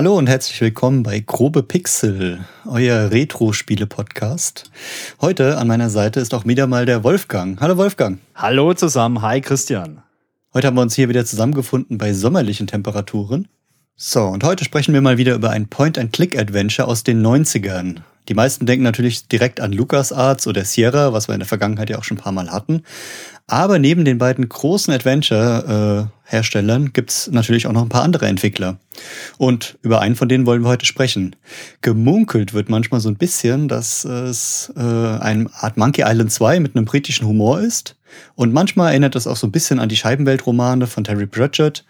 Hallo und herzlich willkommen bei Grobe Pixel, euer Retro-Spiele-Podcast. Heute an meiner Seite ist auch wieder mal der Wolfgang. Hallo Wolfgang. Hallo zusammen, hi Christian. Heute haben wir uns hier wieder zusammengefunden bei sommerlichen Temperaturen. So, und heute sprechen wir mal wieder über ein Point-and-Click-Adventure aus den 90ern. Die meisten denken natürlich direkt an LucasArts oder Sierra, was wir in der Vergangenheit ja auch schon ein paar Mal hatten. Aber neben den beiden großen Adventure-Herstellern gibt's natürlich auch noch ein paar andere Entwickler. Und über einen von denen wollen wir heute sprechen. Gemunkelt wird manchmal so ein bisschen, dass es äh, eine Art Monkey Island 2 mit einem britischen Humor ist. Und manchmal erinnert das auch so ein bisschen an die Scheibenweltromane von Terry Pratchett,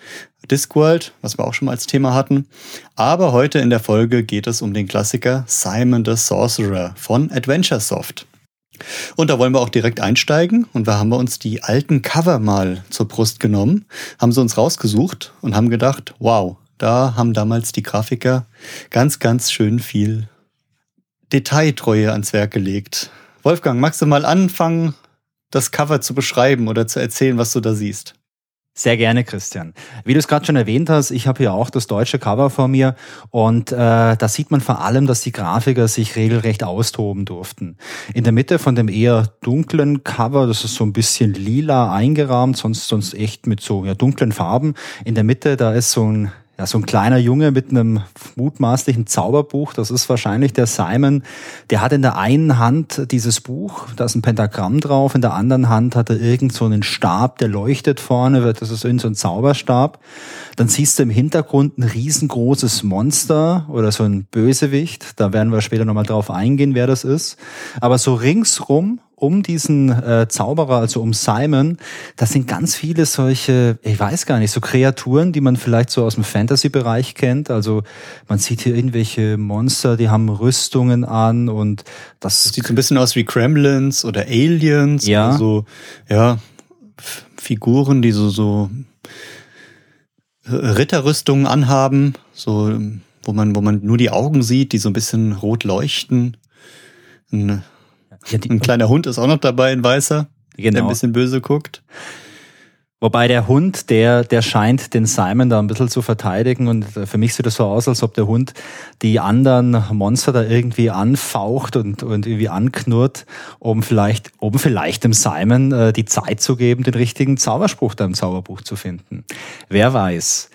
Discworld, was wir auch schon mal als Thema hatten. Aber heute in der Folge geht es um den Klassiker Simon the Sorcerer von Adventure Soft. Und da wollen wir auch direkt einsteigen. Und da haben wir uns die alten Cover mal zur Brust genommen, haben sie uns rausgesucht und haben gedacht, wow, da haben damals die Grafiker ganz, ganz schön viel Detailtreue ans Werk gelegt. Wolfgang, magst du mal anfangen, das Cover zu beschreiben oder zu erzählen, was du da siehst? Sehr gerne, Christian. Wie du es gerade schon erwähnt hast, ich habe hier auch das deutsche Cover vor mir und äh, da sieht man vor allem, dass die Grafiker sich regelrecht austoben durften. In der Mitte von dem eher dunklen Cover, das ist so ein bisschen lila eingerahmt, sonst sonst echt mit so ja, dunklen Farben. In der Mitte, da ist so ein ja, so ein kleiner Junge mit einem mutmaßlichen Zauberbuch, das ist wahrscheinlich der Simon, der hat in der einen Hand dieses Buch, da ist ein Pentagramm drauf, in der anderen Hand hat er irgend so einen Stab, der leuchtet vorne, das ist irgend so ein Zauberstab. Dann siehst du im Hintergrund ein riesengroßes Monster oder so ein Bösewicht, da werden wir später nochmal drauf eingehen, wer das ist. Aber so ringsrum um diesen äh, Zauberer, also um Simon, das sind ganz viele solche, ich weiß gar nicht, so Kreaturen, die man vielleicht so aus dem Fantasy-Bereich kennt. Also man sieht hier irgendwelche Monster, die haben Rüstungen an und das, das sieht so ein bisschen aus wie Kremlins oder Aliens. Ja. Oder so, ja, Figuren, die so, so äh, Ritterrüstungen anhaben, so, wo man, wo man nur die Augen sieht, die so ein bisschen rot leuchten. Ein ja, die, ein kleiner Hund ist auch noch dabei, ein weißer, genau. der ein bisschen böse guckt. Wobei der Hund, der, der scheint den Simon da ein bisschen zu verteidigen und für mich sieht das so aus, als ob der Hund die anderen Monster da irgendwie anfaucht und, und irgendwie anknurrt, um vielleicht, um vielleicht dem Simon äh, die Zeit zu geben, den richtigen Zauberspruch da im Zauberbuch zu finden. Wer weiß.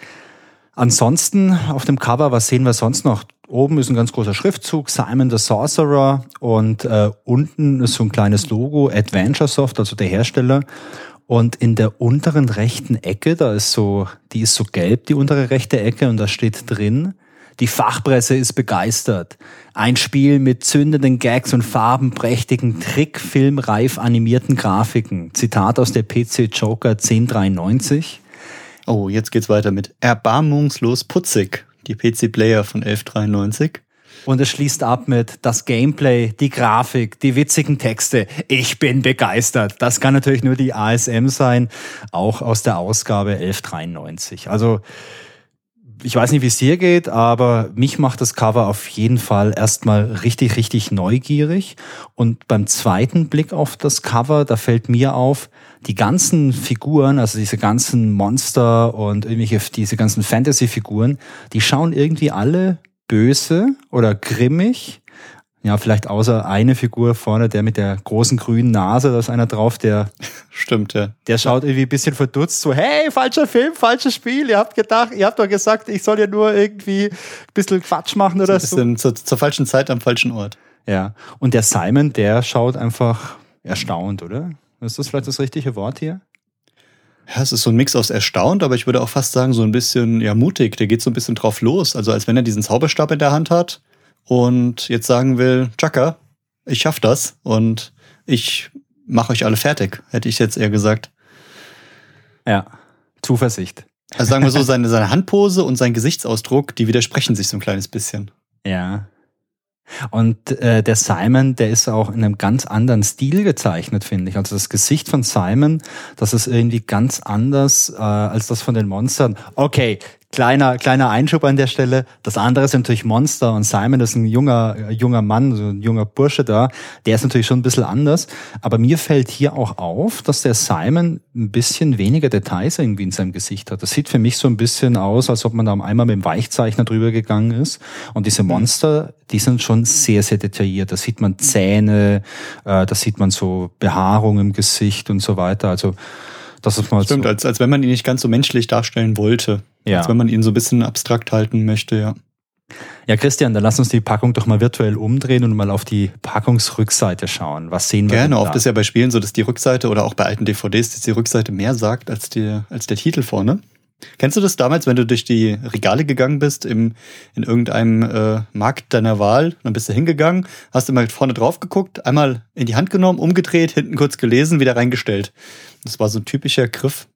Ansonsten auf dem Cover, was sehen wir sonst noch? Oben ist ein ganz großer Schriftzug, Simon the Sorcerer und äh, unten ist so ein kleines Logo, Adventure Soft, also der Hersteller. Und in der unteren rechten Ecke, da ist so, die ist so gelb, die untere rechte Ecke, und da steht drin, die Fachpresse ist begeistert. Ein Spiel mit zündenden Gags und farbenprächtigen, trickfilmreif animierten Grafiken. Zitat aus der PC Joker 1093. Oh, jetzt geht's weiter mit erbarmungslos putzig, die PC Player von 1193. Und es schließt ab mit das Gameplay, die Grafik, die witzigen Texte. Ich bin begeistert. Das kann natürlich nur die ASM sein, auch aus der Ausgabe 1193. Also ich weiß nicht, wie es dir geht, aber mich macht das Cover auf jeden Fall erstmal richtig, richtig neugierig. Und beim zweiten Blick auf das Cover, da fällt mir auf, die ganzen Figuren, also diese ganzen Monster und irgendwelche, diese ganzen Fantasy-Figuren, die schauen irgendwie alle böse oder grimmig. Ja, vielleicht außer eine Figur vorne, der mit der großen grünen Nase, da ist einer drauf, der. Stimmt, ja. Der schaut irgendwie ein bisschen verdutzt, so, hey, falscher Film, falsches Spiel. Ihr habt gedacht, ihr habt doch gesagt, ich soll ja nur irgendwie ein bisschen Quatsch machen oder so. Ein bisschen so. Zur, zur falschen Zeit am falschen Ort. Ja. Und der Simon, der schaut einfach erstaunt, oder? Ist das vielleicht das richtige Wort hier? Ja, es ist so ein Mix aus erstaunt, aber ich würde auch fast sagen, so ein bisschen ja mutig. Der geht so ein bisschen drauf los. Also als wenn er diesen Zauberstab in der Hand hat und jetzt sagen will, Chaka, ich schaff das und ich mache euch alle fertig, hätte ich jetzt eher gesagt. Ja, Zuversicht. Also sagen wir so, seine, seine Handpose und sein Gesichtsausdruck, die widersprechen sich so ein kleines bisschen. Ja, und äh, der Simon, der ist auch in einem ganz anderen Stil gezeichnet, finde ich. Also das Gesicht von Simon, das ist irgendwie ganz anders äh, als das von den Monstern. Okay, Kleiner, kleiner Einschub an der Stelle. Das andere ist natürlich Monster und Simon ist ein junger, junger Mann, so ein junger Bursche da. Der ist natürlich schon ein bisschen anders. Aber mir fällt hier auch auf, dass der Simon ein bisschen weniger Details irgendwie in seinem Gesicht hat. Das sieht für mich so ein bisschen aus, als ob man da einmal mit dem Weichzeichner drüber gegangen ist. Und diese Monster, die sind schon sehr, sehr detailliert. Da sieht man Zähne, äh, da sieht man so Behaarung im Gesicht und so weiter. Also, das ist mal Stimmt, so. als, als wenn man ihn nicht ganz so menschlich darstellen wollte. Ja. Als wenn man ihn so ein bisschen abstrakt halten möchte, ja. Ja, Christian, dann lass uns die Packung doch mal virtuell umdrehen und mal auf die Packungsrückseite schauen. Was sehen wir Gerne, oft ist ja bei Spielen so, dass die Rückseite oder auch bei alten DVDs, dass die Rückseite mehr sagt als, die, als der Titel vorne. Kennst du das damals, wenn du durch die Regale gegangen bist im, in irgendeinem äh, Markt deiner Wahl? Dann bist du hingegangen, hast immer vorne drauf geguckt, einmal in die Hand genommen, umgedreht, hinten kurz gelesen, wieder reingestellt. Das war so ein typischer Griff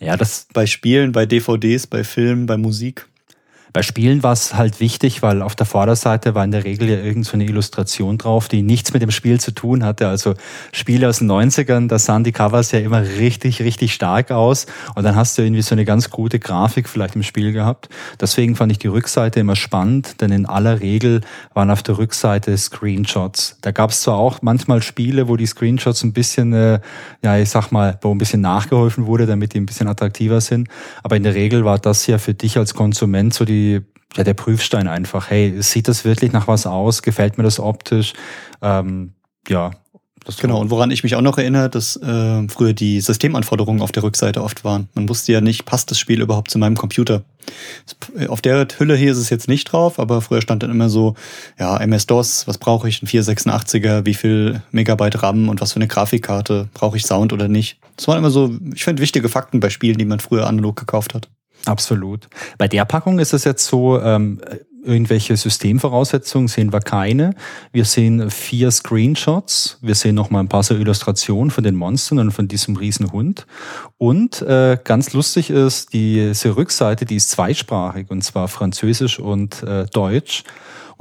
Ja, das, bei Spielen, bei DVDs, bei Filmen, bei Musik. Bei Spielen war es halt wichtig, weil auf der Vorderseite war in der Regel ja irgend so eine Illustration drauf, die nichts mit dem Spiel zu tun hatte. Also Spiele aus den 90ern, da sahen die Covers ja immer richtig, richtig stark aus. Und dann hast du irgendwie so eine ganz gute Grafik vielleicht im Spiel gehabt. Deswegen fand ich die Rückseite immer spannend, denn in aller Regel waren auf der Rückseite Screenshots. Da gab es zwar auch manchmal Spiele, wo die Screenshots ein bisschen, äh, ja, ich sag mal, wo ein bisschen nachgeholfen wurde, damit die ein bisschen attraktiver sind. Aber in der Regel war das ja für dich als Konsument so die ja, der Prüfstein einfach. Hey, sieht das wirklich nach was aus? Gefällt mir das optisch? Ähm, ja. Das Genau, und woran ich mich auch noch erinnere, dass äh, früher die Systemanforderungen auf der Rückseite oft waren. Man wusste ja nicht, passt das Spiel überhaupt zu meinem Computer. Auf der Hülle hier ist es jetzt nicht drauf, aber früher stand dann immer so, ja, MS-DOS, was brauche ich, ein 486er, wie viel Megabyte RAM und was für eine Grafikkarte, brauche ich Sound oder nicht. Das waren immer so, ich finde, wichtige Fakten bei Spielen, die man früher analog gekauft hat. Absolut. Bei der Packung ist es jetzt so, ähm, irgendwelche Systemvoraussetzungen sehen wir keine. Wir sehen vier Screenshots. Wir sehen noch mal ein paar so Illustrationen von den Monstern und von diesem riesen Hund. Und äh, ganz lustig ist, diese Rückseite, die ist zweisprachig und zwar Französisch und äh, Deutsch.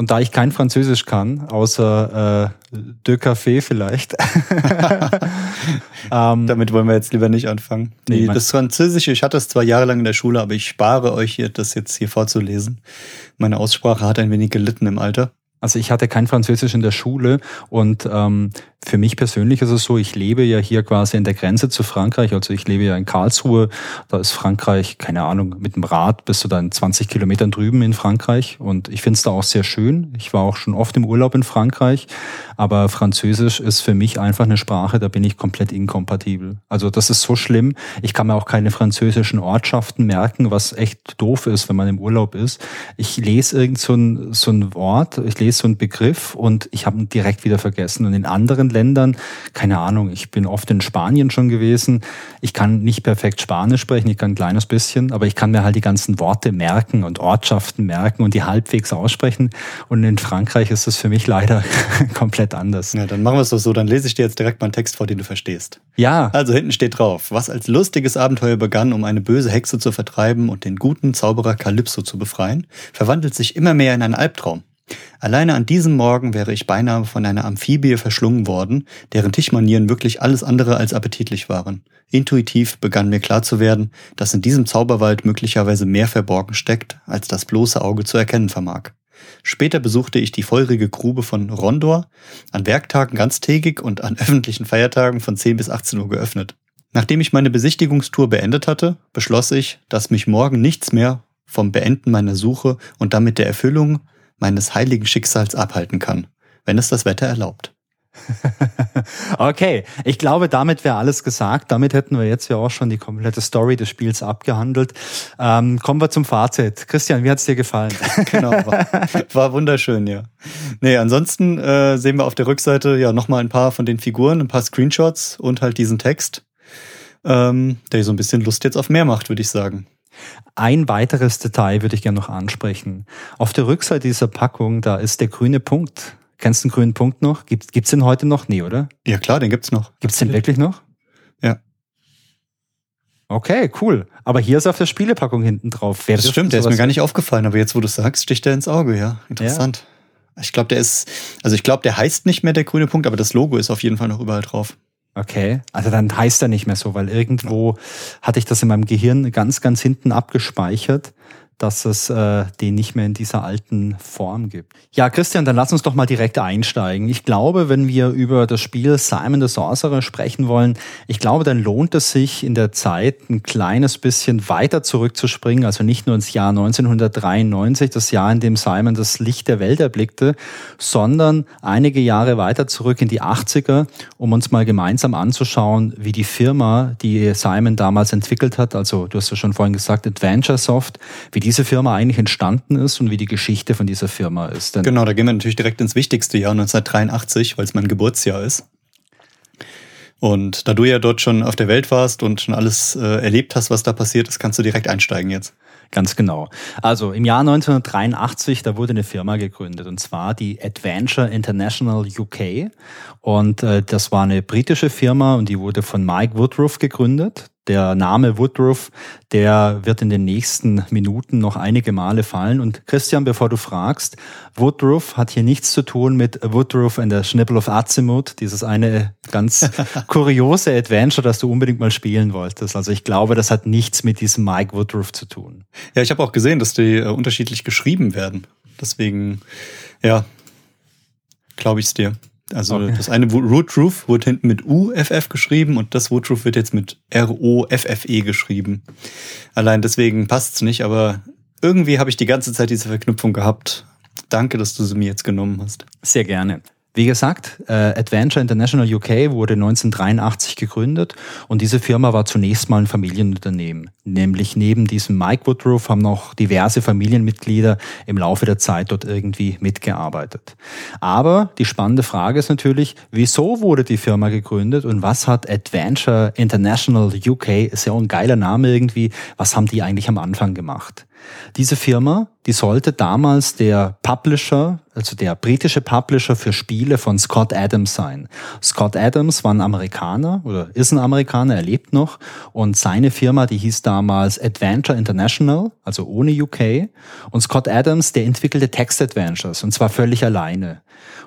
Und da ich kein Französisch kann, außer äh, De Café vielleicht. ähm, Damit wollen wir jetzt lieber nicht anfangen. Nee, das Französische, ich hatte es zwar jahrelang in der Schule, aber ich spare euch hier, das jetzt hier vorzulesen. Meine Aussprache hat ein wenig gelitten im Alter. Also ich hatte kein Französisch in der Schule und ähm, für mich persönlich ist es so, ich lebe ja hier quasi an der Grenze zu Frankreich, also ich lebe ja in Karlsruhe, da ist Frankreich, keine Ahnung, mit dem Rad bist du dann 20 Kilometern drüben in Frankreich und ich finde es da auch sehr schön. Ich war auch schon oft im Urlaub in Frankreich, aber Französisch ist für mich einfach eine Sprache, da bin ich komplett inkompatibel. Also das ist so schlimm. Ich kann mir auch keine französischen Ortschaften merken, was echt doof ist, wenn man im Urlaub ist. Ich lese irgend so ein, so ein Wort, ich lese so einen Begriff und ich habe ihn direkt wieder vergessen. Und in anderen Ländern, keine Ahnung, ich bin oft in Spanien schon gewesen. Ich kann nicht perfekt Spanisch sprechen, ich kann ein kleines bisschen, aber ich kann mir halt die ganzen Worte merken und Ortschaften merken und die halbwegs aussprechen. Und in Frankreich ist das für mich leider komplett anders. Ja, dann machen wir es doch so, dann lese ich dir jetzt direkt mal einen Text vor, den du verstehst. Ja, Also hinten steht drauf, was als lustiges Abenteuer begann, um eine böse Hexe zu vertreiben und den guten Zauberer Kalypso zu befreien, verwandelt sich immer mehr in einen Albtraum. Alleine an diesem Morgen wäre ich beinahe von einer Amphibie verschlungen worden, deren Tischmanieren wirklich alles andere als appetitlich waren. Intuitiv begann mir klar zu werden, dass in diesem Zauberwald möglicherweise mehr verborgen steckt, als das bloße Auge zu erkennen vermag. Später besuchte ich die feurige Grube von Rondor, an Werktagen ganztägig und an öffentlichen Feiertagen von 10 bis 18 Uhr geöffnet. Nachdem ich meine Besichtigungstour beendet hatte, beschloss ich, dass mich morgen nichts mehr vom Beenden meiner Suche und damit der Erfüllung meines heiligen Schicksals abhalten kann, wenn es das Wetter erlaubt. Okay, ich glaube, damit wäre alles gesagt. Damit hätten wir jetzt ja auch schon die komplette Story des Spiels abgehandelt. Ähm, kommen wir zum Fazit. Christian, wie hat's dir gefallen? Genau, war, war wunderschön, ja. Nee, ansonsten äh, sehen wir auf der Rückseite ja nochmal ein paar von den Figuren, ein paar Screenshots und halt diesen Text, ähm, der so ein bisschen Lust jetzt auf mehr macht, würde ich sagen. Ein weiteres Detail würde ich gerne noch ansprechen. Auf der Rückseite dieser Packung, da ist der grüne Punkt. Kennst du den grünen Punkt noch? Gibt, gibt's den heute noch? Nee, oder? Ja klar, den gibt's noch. Gibt's den wirklich noch? Ja. Okay, cool. Aber hier ist auf der Spielepackung hinten drauf. Wer Das stimmt, der ist mir gar nicht aufgefallen, aber jetzt, wo du sagst, sticht der ins Auge, ja. Interessant. Ich glaube, der ist, also ich glaube, der heißt nicht mehr der grüne Punkt, aber das Logo ist auf jeden Fall noch überall drauf. Okay, also dann heißt er nicht mehr so, weil irgendwo hatte ich das in meinem Gehirn ganz, ganz hinten abgespeichert dass es äh, den nicht mehr in dieser alten Form gibt. Ja, Christian, dann lass uns doch mal direkt einsteigen. Ich glaube, wenn wir über das Spiel Simon the Sorcerer sprechen wollen, ich glaube, dann lohnt es sich in der Zeit ein kleines bisschen weiter zurückzuspringen, also nicht nur ins Jahr 1993, das Jahr, in dem Simon das Licht der Welt erblickte, sondern einige Jahre weiter zurück in die 80er, um uns mal gemeinsam anzuschauen, wie die Firma, die Simon damals entwickelt hat, also du hast ja schon vorhin gesagt, Adventure Soft, wie die diese Firma eigentlich entstanden ist und wie die Geschichte von dieser Firma ist. Denn genau, da gehen wir natürlich direkt ins wichtigste Jahr 1983, weil es mein Geburtsjahr ist. Und da du ja dort schon auf der Welt warst und schon alles äh, erlebt hast, was da passiert ist, kannst du direkt einsteigen jetzt. Ganz genau. Also im Jahr 1983, da wurde eine Firma gegründet und zwar die Adventure International UK. Und äh, das war eine britische Firma und die wurde von Mike Woodruff gegründet der Name Woodruff, der wird in den nächsten Minuten noch einige Male fallen. Und Christian, bevor du fragst, Woodruff hat hier nichts zu tun mit Woodruff and the Schnipple of Azimuth, dieses eine ganz kuriose Adventure, das du unbedingt mal spielen wolltest. Also ich glaube, das hat nichts mit diesem Mike Woodruff zu tun. Ja, ich habe auch gesehen, dass die äh, unterschiedlich geschrieben werden. Deswegen, ja, glaube ich es dir. Also okay. das eine Woodruff wurde hinten mit UFF geschrieben und das Woodruff wird jetzt mit R-O-F-F-E geschrieben. Allein deswegen passt es nicht, aber irgendwie habe ich die ganze Zeit diese Verknüpfung gehabt. Danke, dass du sie mir jetzt genommen hast. Sehr gerne. Wie gesagt, äh, Adventure International UK wurde 1983 gegründet und diese Firma war zunächst mal ein Familienunternehmen. Nämlich neben diesem Mike Woodruff haben noch diverse Familienmitglieder im Laufe der Zeit dort irgendwie mitgearbeitet. Aber die spannende Frage ist natürlich, wieso wurde die Firma gegründet und was hat Adventure International UK, ist ja auch ein geiler Name irgendwie, was haben die eigentlich am Anfang gemacht? Diese Firma, die sollte damals der Publisher, also der britische Publisher für Spiele von Scott Adams sein. Scott Adams war ein Amerikaner oder ist ein Amerikaner, er lebt noch und seine Firma, die hieß damals Adventure International, also ohne UK. Und Scott Adams, der entwickelte Text-Adventures und zwar völlig alleine.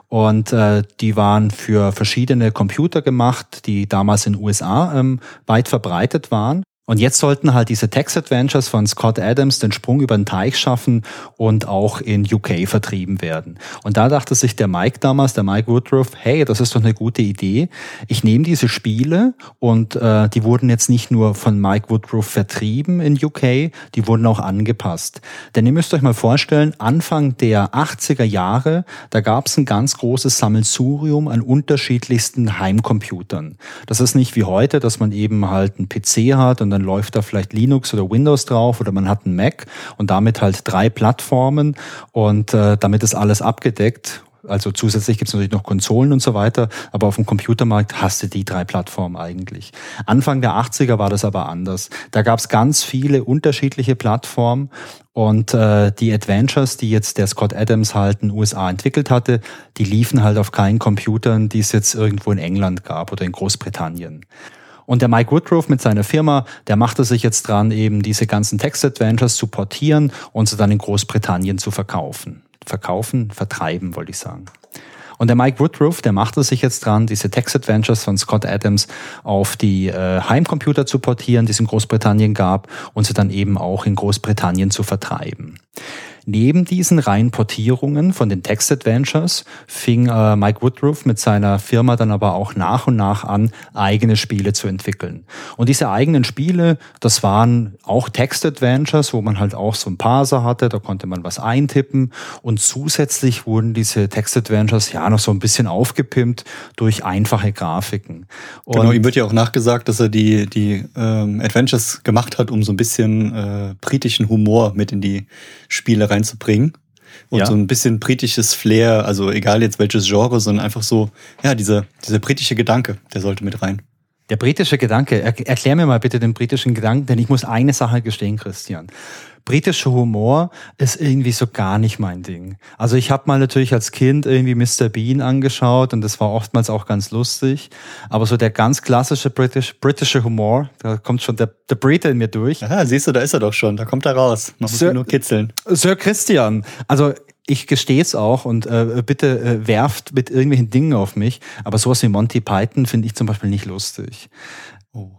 Und äh, die waren für verschiedene Computer gemacht, die damals in den USA ähm, weit verbreitet waren. Und jetzt sollten halt diese Text Adventures von Scott Adams den Sprung über den Teich schaffen und auch in UK vertrieben werden. Und da dachte sich der Mike damals, der Mike Woodruff, hey, das ist doch eine gute Idee. Ich nehme diese Spiele und äh, die wurden jetzt nicht nur von Mike Woodruff vertrieben in UK, die wurden auch angepasst. Denn ihr müsst euch mal vorstellen, Anfang der 80er Jahre, da gab es ein ganz großes Sammelsurium an unterschiedlichsten Heimcomputern. Das ist nicht wie heute, dass man eben halt einen PC hat und dann läuft da vielleicht Linux oder Windows drauf oder man hat einen Mac und damit halt drei Plattformen und äh, damit ist alles abgedeckt. Also zusätzlich gibt es natürlich noch Konsolen und so weiter, aber auf dem Computermarkt hast du die drei Plattformen eigentlich. Anfang der 80er war das aber anders. Da gab es ganz viele unterschiedliche Plattformen und äh, die Adventures, die jetzt der Scott Adams halt in den USA entwickelt hatte, die liefen halt auf keinen Computern, die es jetzt irgendwo in England gab oder in Großbritannien. Und der Mike Woodruff mit seiner Firma, der machte sich jetzt dran, eben diese ganzen Text-Adventures zu portieren und sie dann in Großbritannien zu verkaufen. Verkaufen, vertreiben, wollte ich sagen. Und der Mike Woodruff, der machte sich jetzt dran, diese Text-Adventures von Scott Adams auf die äh, Heimcomputer zu portieren, die es in Großbritannien gab, und sie dann eben auch in Großbritannien zu vertreiben. Neben diesen reinen Portierungen von den Text Adventures fing äh, Mike Woodruff mit seiner Firma dann aber auch nach und nach an, eigene Spiele zu entwickeln. Und diese eigenen Spiele, das waren auch Text Adventures, wo man halt auch so ein Parser hatte, da konnte man was eintippen und zusätzlich wurden diese Text Adventures ja noch so ein bisschen aufgepimpt durch einfache Grafiken. Und genau, ihm wird ja auch nachgesagt, dass er die, die ähm, Adventures gemacht hat, um so ein bisschen äh, britischen Humor mit in die Spiele reinzubringen. Und ja. so ein bisschen britisches Flair, also egal jetzt welches Genre, sondern einfach so, ja, dieser, dieser britische Gedanke, der sollte mit rein. Der britische Gedanke, erklär mir mal bitte den britischen Gedanken, denn ich muss eine Sache gestehen, Christian britischer Humor ist irgendwie so gar nicht mein Ding. Also ich habe mal natürlich als Kind irgendwie Mr. Bean angeschaut und das war oftmals auch ganz lustig. Aber so der ganz klassische British, britische Humor, da kommt schon der, der Brite in mir durch. Aha, siehst du, da ist er doch schon, da kommt er raus. Man muss Sir, nur kitzeln. Sir Christian, also ich gestehe es auch und äh, bitte äh, werft mit irgendwelchen Dingen auf mich, aber sowas wie Monty Python finde ich zum Beispiel nicht lustig. Oh.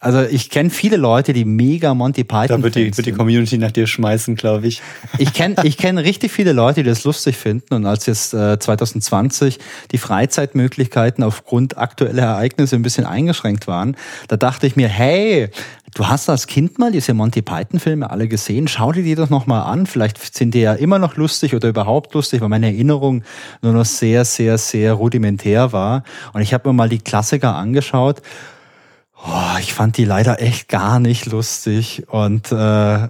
Also ich kenne viele Leute, die mega Monty Python. Da wird die, wird die Community nach dir schmeißen, glaube ich. Ich kenne ich kenn richtig viele Leute, die das lustig finden. Und als jetzt äh, 2020 die Freizeitmöglichkeiten aufgrund aktueller Ereignisse ein bisschen eingeschränkt waren, da dachte ich mir, hey, Du hast als Kind mal diese Monty Python-Filme alle gesehen. Schau dir die doch nochmal an. Vielleicht sind die ja immer noch lustig oder überhaupt lustig, weil meine Erinnerung nur noch sehr, sehr, sehr rudimentär war. Und ich habe mir mal die Klassiker angeschaut. Oh, ich fand die leider echt gar nicht lustig und äh,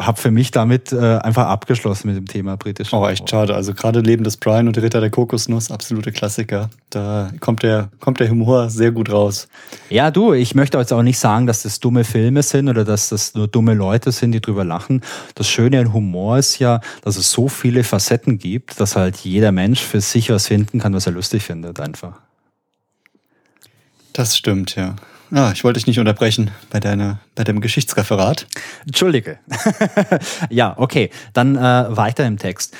habe für mich damit äh, einfach abgeschlossen mit dem Thema britische. Oh, echt schade. Also gerade Leben des Brian und der Ritter der Kokosnuss, absolute Klassiker. Da kommt der, kommt der Humor sehr gut raus. Ja, du, ich möchte jetzt auch nicht sagen, dass das dumme Filme sind oder dass das nur dumme Leute sind, die drüber lachen. Das Schöne an Humor ist ja, dass es so viele Facetten gibt, dass halt jeder Mensch für sich was finden kann, was er lustig findet, einfach. Das stimmt, ja. Ah, ich wollte dich nicht unterbrechen bei, deiner, bei deinem Geschichtsreferat. Entschuldige. ja, okay. Dann äh, weiter im Text.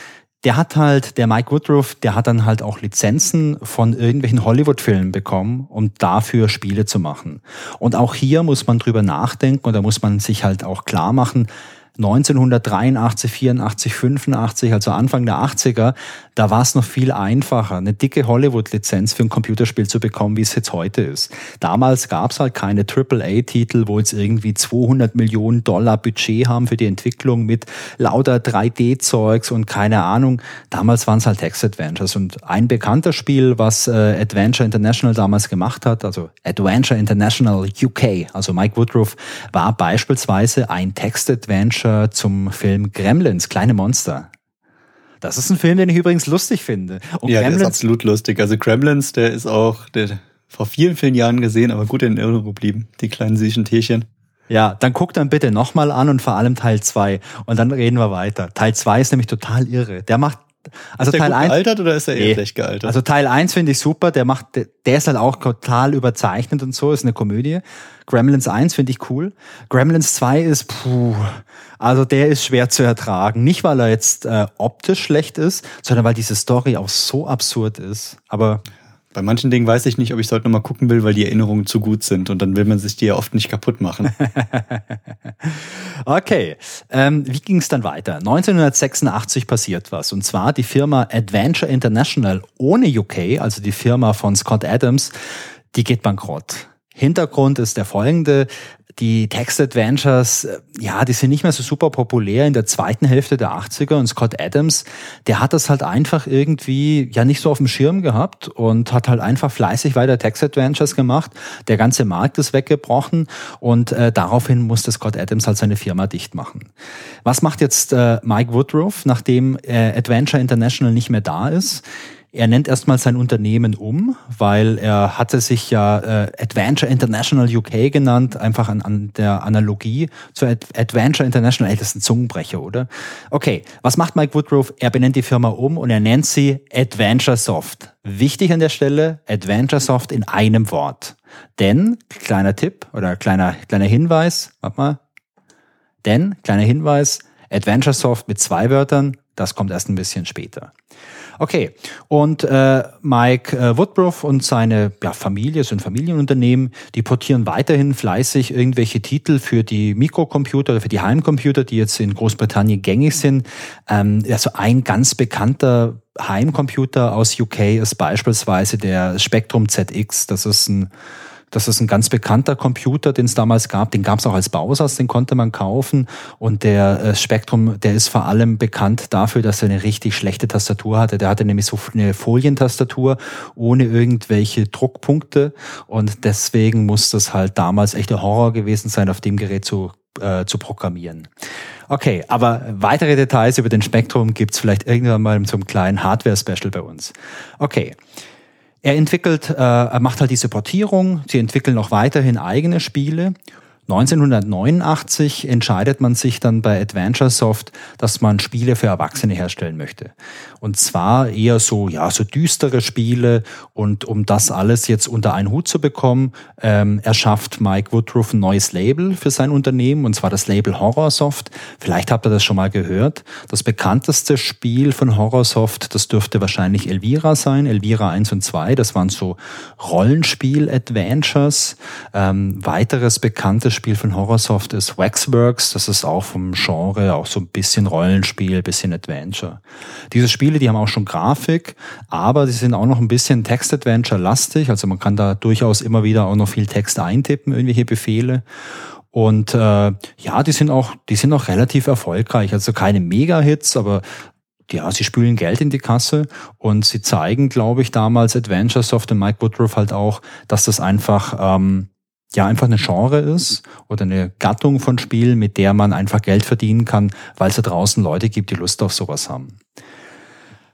Der hat halt, der Mike Woodruff, der hat dann halt auch Lizenzen von irgendwelchen Hollywood-Filmen bekommen, um dafür Spiele zu machen. Und auch hier muss man drüber nachdenken und da muss man sich halt auch klar machen, 1983, 84, 85, also Anfang der 80er, da war es noch viel einfacher, eine dicke Hollywood-Lizenz für ein Computerspiel zu bekommen, wie es jetzt heute ist. Damals gab es halt keine AAA-Titel, wo jetzt irgendwie 200 Millionen Dollar Budget haben für die Entwicklung mit lauter 3D-Zeugs und keine Ahnung. Damals waren es halt Text-Adventures. Und ein bekannter Spiel, was äh, Adventure International damals gemacht hat, also Adventure International UK, also Mike Woodruff, war beispielsweise ein Text-Adventure zum Film Gremlins, kleine Monster. Das ist ein Film, den ich übrigens lustig finde. Und ja, Gremlins, der ist absolut lustig. Also Gremlins, der ist auch der, vor vielen, vielen Jahren gesehen, aber gut in Erinnerung geblieben. Die kleinen süßen Tierchen. Ja, dann guck dann bitte nochmal an und vor allem Teil 2. Und dann reden wir weiter. Teil 2 ist nämlich total irre. Der macht also ist der Teil gut 1, gealtert oder ist er eher nee. schlecht gealtert? Also Teil 1 finde ich super, der macht, der ist halt auch total überzeichnet und so, ist eine Komödie. Gremlins 1 finde ich cool. Gremlins 2 ist, puh, also der ist schwer zu ertragen. Nicht, weil er jetzt äh, optisch schlecht ist, sondern weil diese Story auch so absurd ist. Aber bei manchen Dingen weiß ich nicht, ob ich es heute nochmal gucken will, weil die Erinnerungen zu gut sind und dann will man sich die ja oft nicht kaputt machen. okay, ähm, wie ging es dann weiter? 1986 passiert was und zwar die Firma Adventure International ohne UK, also die Firma von Scott Adams, die geht bankrott. Hintergrund ist der folgende die Text-Adventures, äh, ja, die sind nicht mehr so super populär in der zweiten Hälfte der 80er und Scott Adams, der hat das halt einfach irgendwie ja nicht so auf dem Schirm gehabt und hat halt einfach fleißig weiter Text-Adventures gemacht. Der ganze Markt ist weggebrochen und äh, daraufhin musste Scott Adams halt seine Firma dicht machen. Was macht jetzt äh, Mike Woodruff, nachdem äh, Adventure International nicht mehr da ist? Er nennt erstmal sein Unternehmen um, weil er hatte sich ja äh, Adventure International UK genannt, einfach an, an der Analogie zu Ad Adventure International. Ein Zungenbrecher, oder? Okay, was macht Mike Woodruff? Er benennt die Firma um und er nennt sie Adventure Soft. Wichtig an der Stelle, Adventure Soft in einem Wort. Denn, kleiner Tipp oder kleiner, kleiner Hinweis, warte mal. Denn, kleiner Hinweis, Adventure Soft mit zwei Wörtern, das kommt erst ein bisschen später. Okay, und äh, Mike äh, Woodruff und seine ja, Familie, so ein Familienunternehmen, die portieren weiterhin fleißig irgendwelche Titel für die Mikrocomputer oder für die Heimcomputer, die jetzt in Großbritannien gängig sind. Ähm, also ein ganz bekannter Heimcomputer aus UK ist beispielsweise der Spectrum ZX. Das ist ein das ist ein ganz bekannter Computer, den es damals gab. Den gab es auch als Bausatz, den konnte man kaufen. Und der äh, Spektrum, der ist vor allem bekannt dafür, dass er eine richtig schlechte Tastatur hatte. Der hatte nämlich so eine Folientastatur ohne irgendwelche Druckpunkte. Und deswegen muss das halt damals echt der Horror gewesen sein, auf dem Gerät zu, äh, zu programmieren. Okay, aber weitere Details über den Spektrum gibt's vielleicht irgendwann mal zum kleinen Hardware-Special bei uns. Okay. Er entwickelt, äh, er macht halt diese Portierung, sie entwickeln auch weiterhin eigene Spiele. 1989 entscheidet man sich dann bei Adventure Soft, dass man Spiele für Erwachsene herstellen möchte. Und zwar eher so, ja, so düstere Spiele. Und um das alles jetzt unter einen Hut zu bekommen, ähm, erschafft Mike Woodruff ein neues Label für sein Unternehmen, und zwar das Label Horrorsoft. Vielleicht habt ihr das schon mal gehört. Das bekannteste Spiel von Horrorsoft, das dürfte wahrscheinlich Elvira sein, Elvira 1 und 2. Das waren so Rollenspiel-Adventures. Ähm, weiteres bekanntes Spiel von Horrorsoft ist Waxworks. Das ist auch vom Genre auch so ein bisschen Rollenspiel, bisschen Adventure. Diese Spiele, die haben auch schon Grafik, aber die sind auch noch ein bisschen Text-Adventure-lastig. Also man kann da durchaus immer wieder auch noch viel Text eintippen, irgendwelche Befehle. Und äh, ja, die sind auch, die sind auch relativ erfolgreich. Also keine Mega-Hits, aber ja, sie spülen Geld in die Kasse und sie zeigen, glaube ich, damals Adventure Soft und Mike Woodruff halt auch, dass das einfach ähm, ja einfach eine Genre ist oder eine Gattung von Spielen, mit der man einfach Geld verdienen kann, weil es da draußen Leute gibt, die Lust auf sowas haben.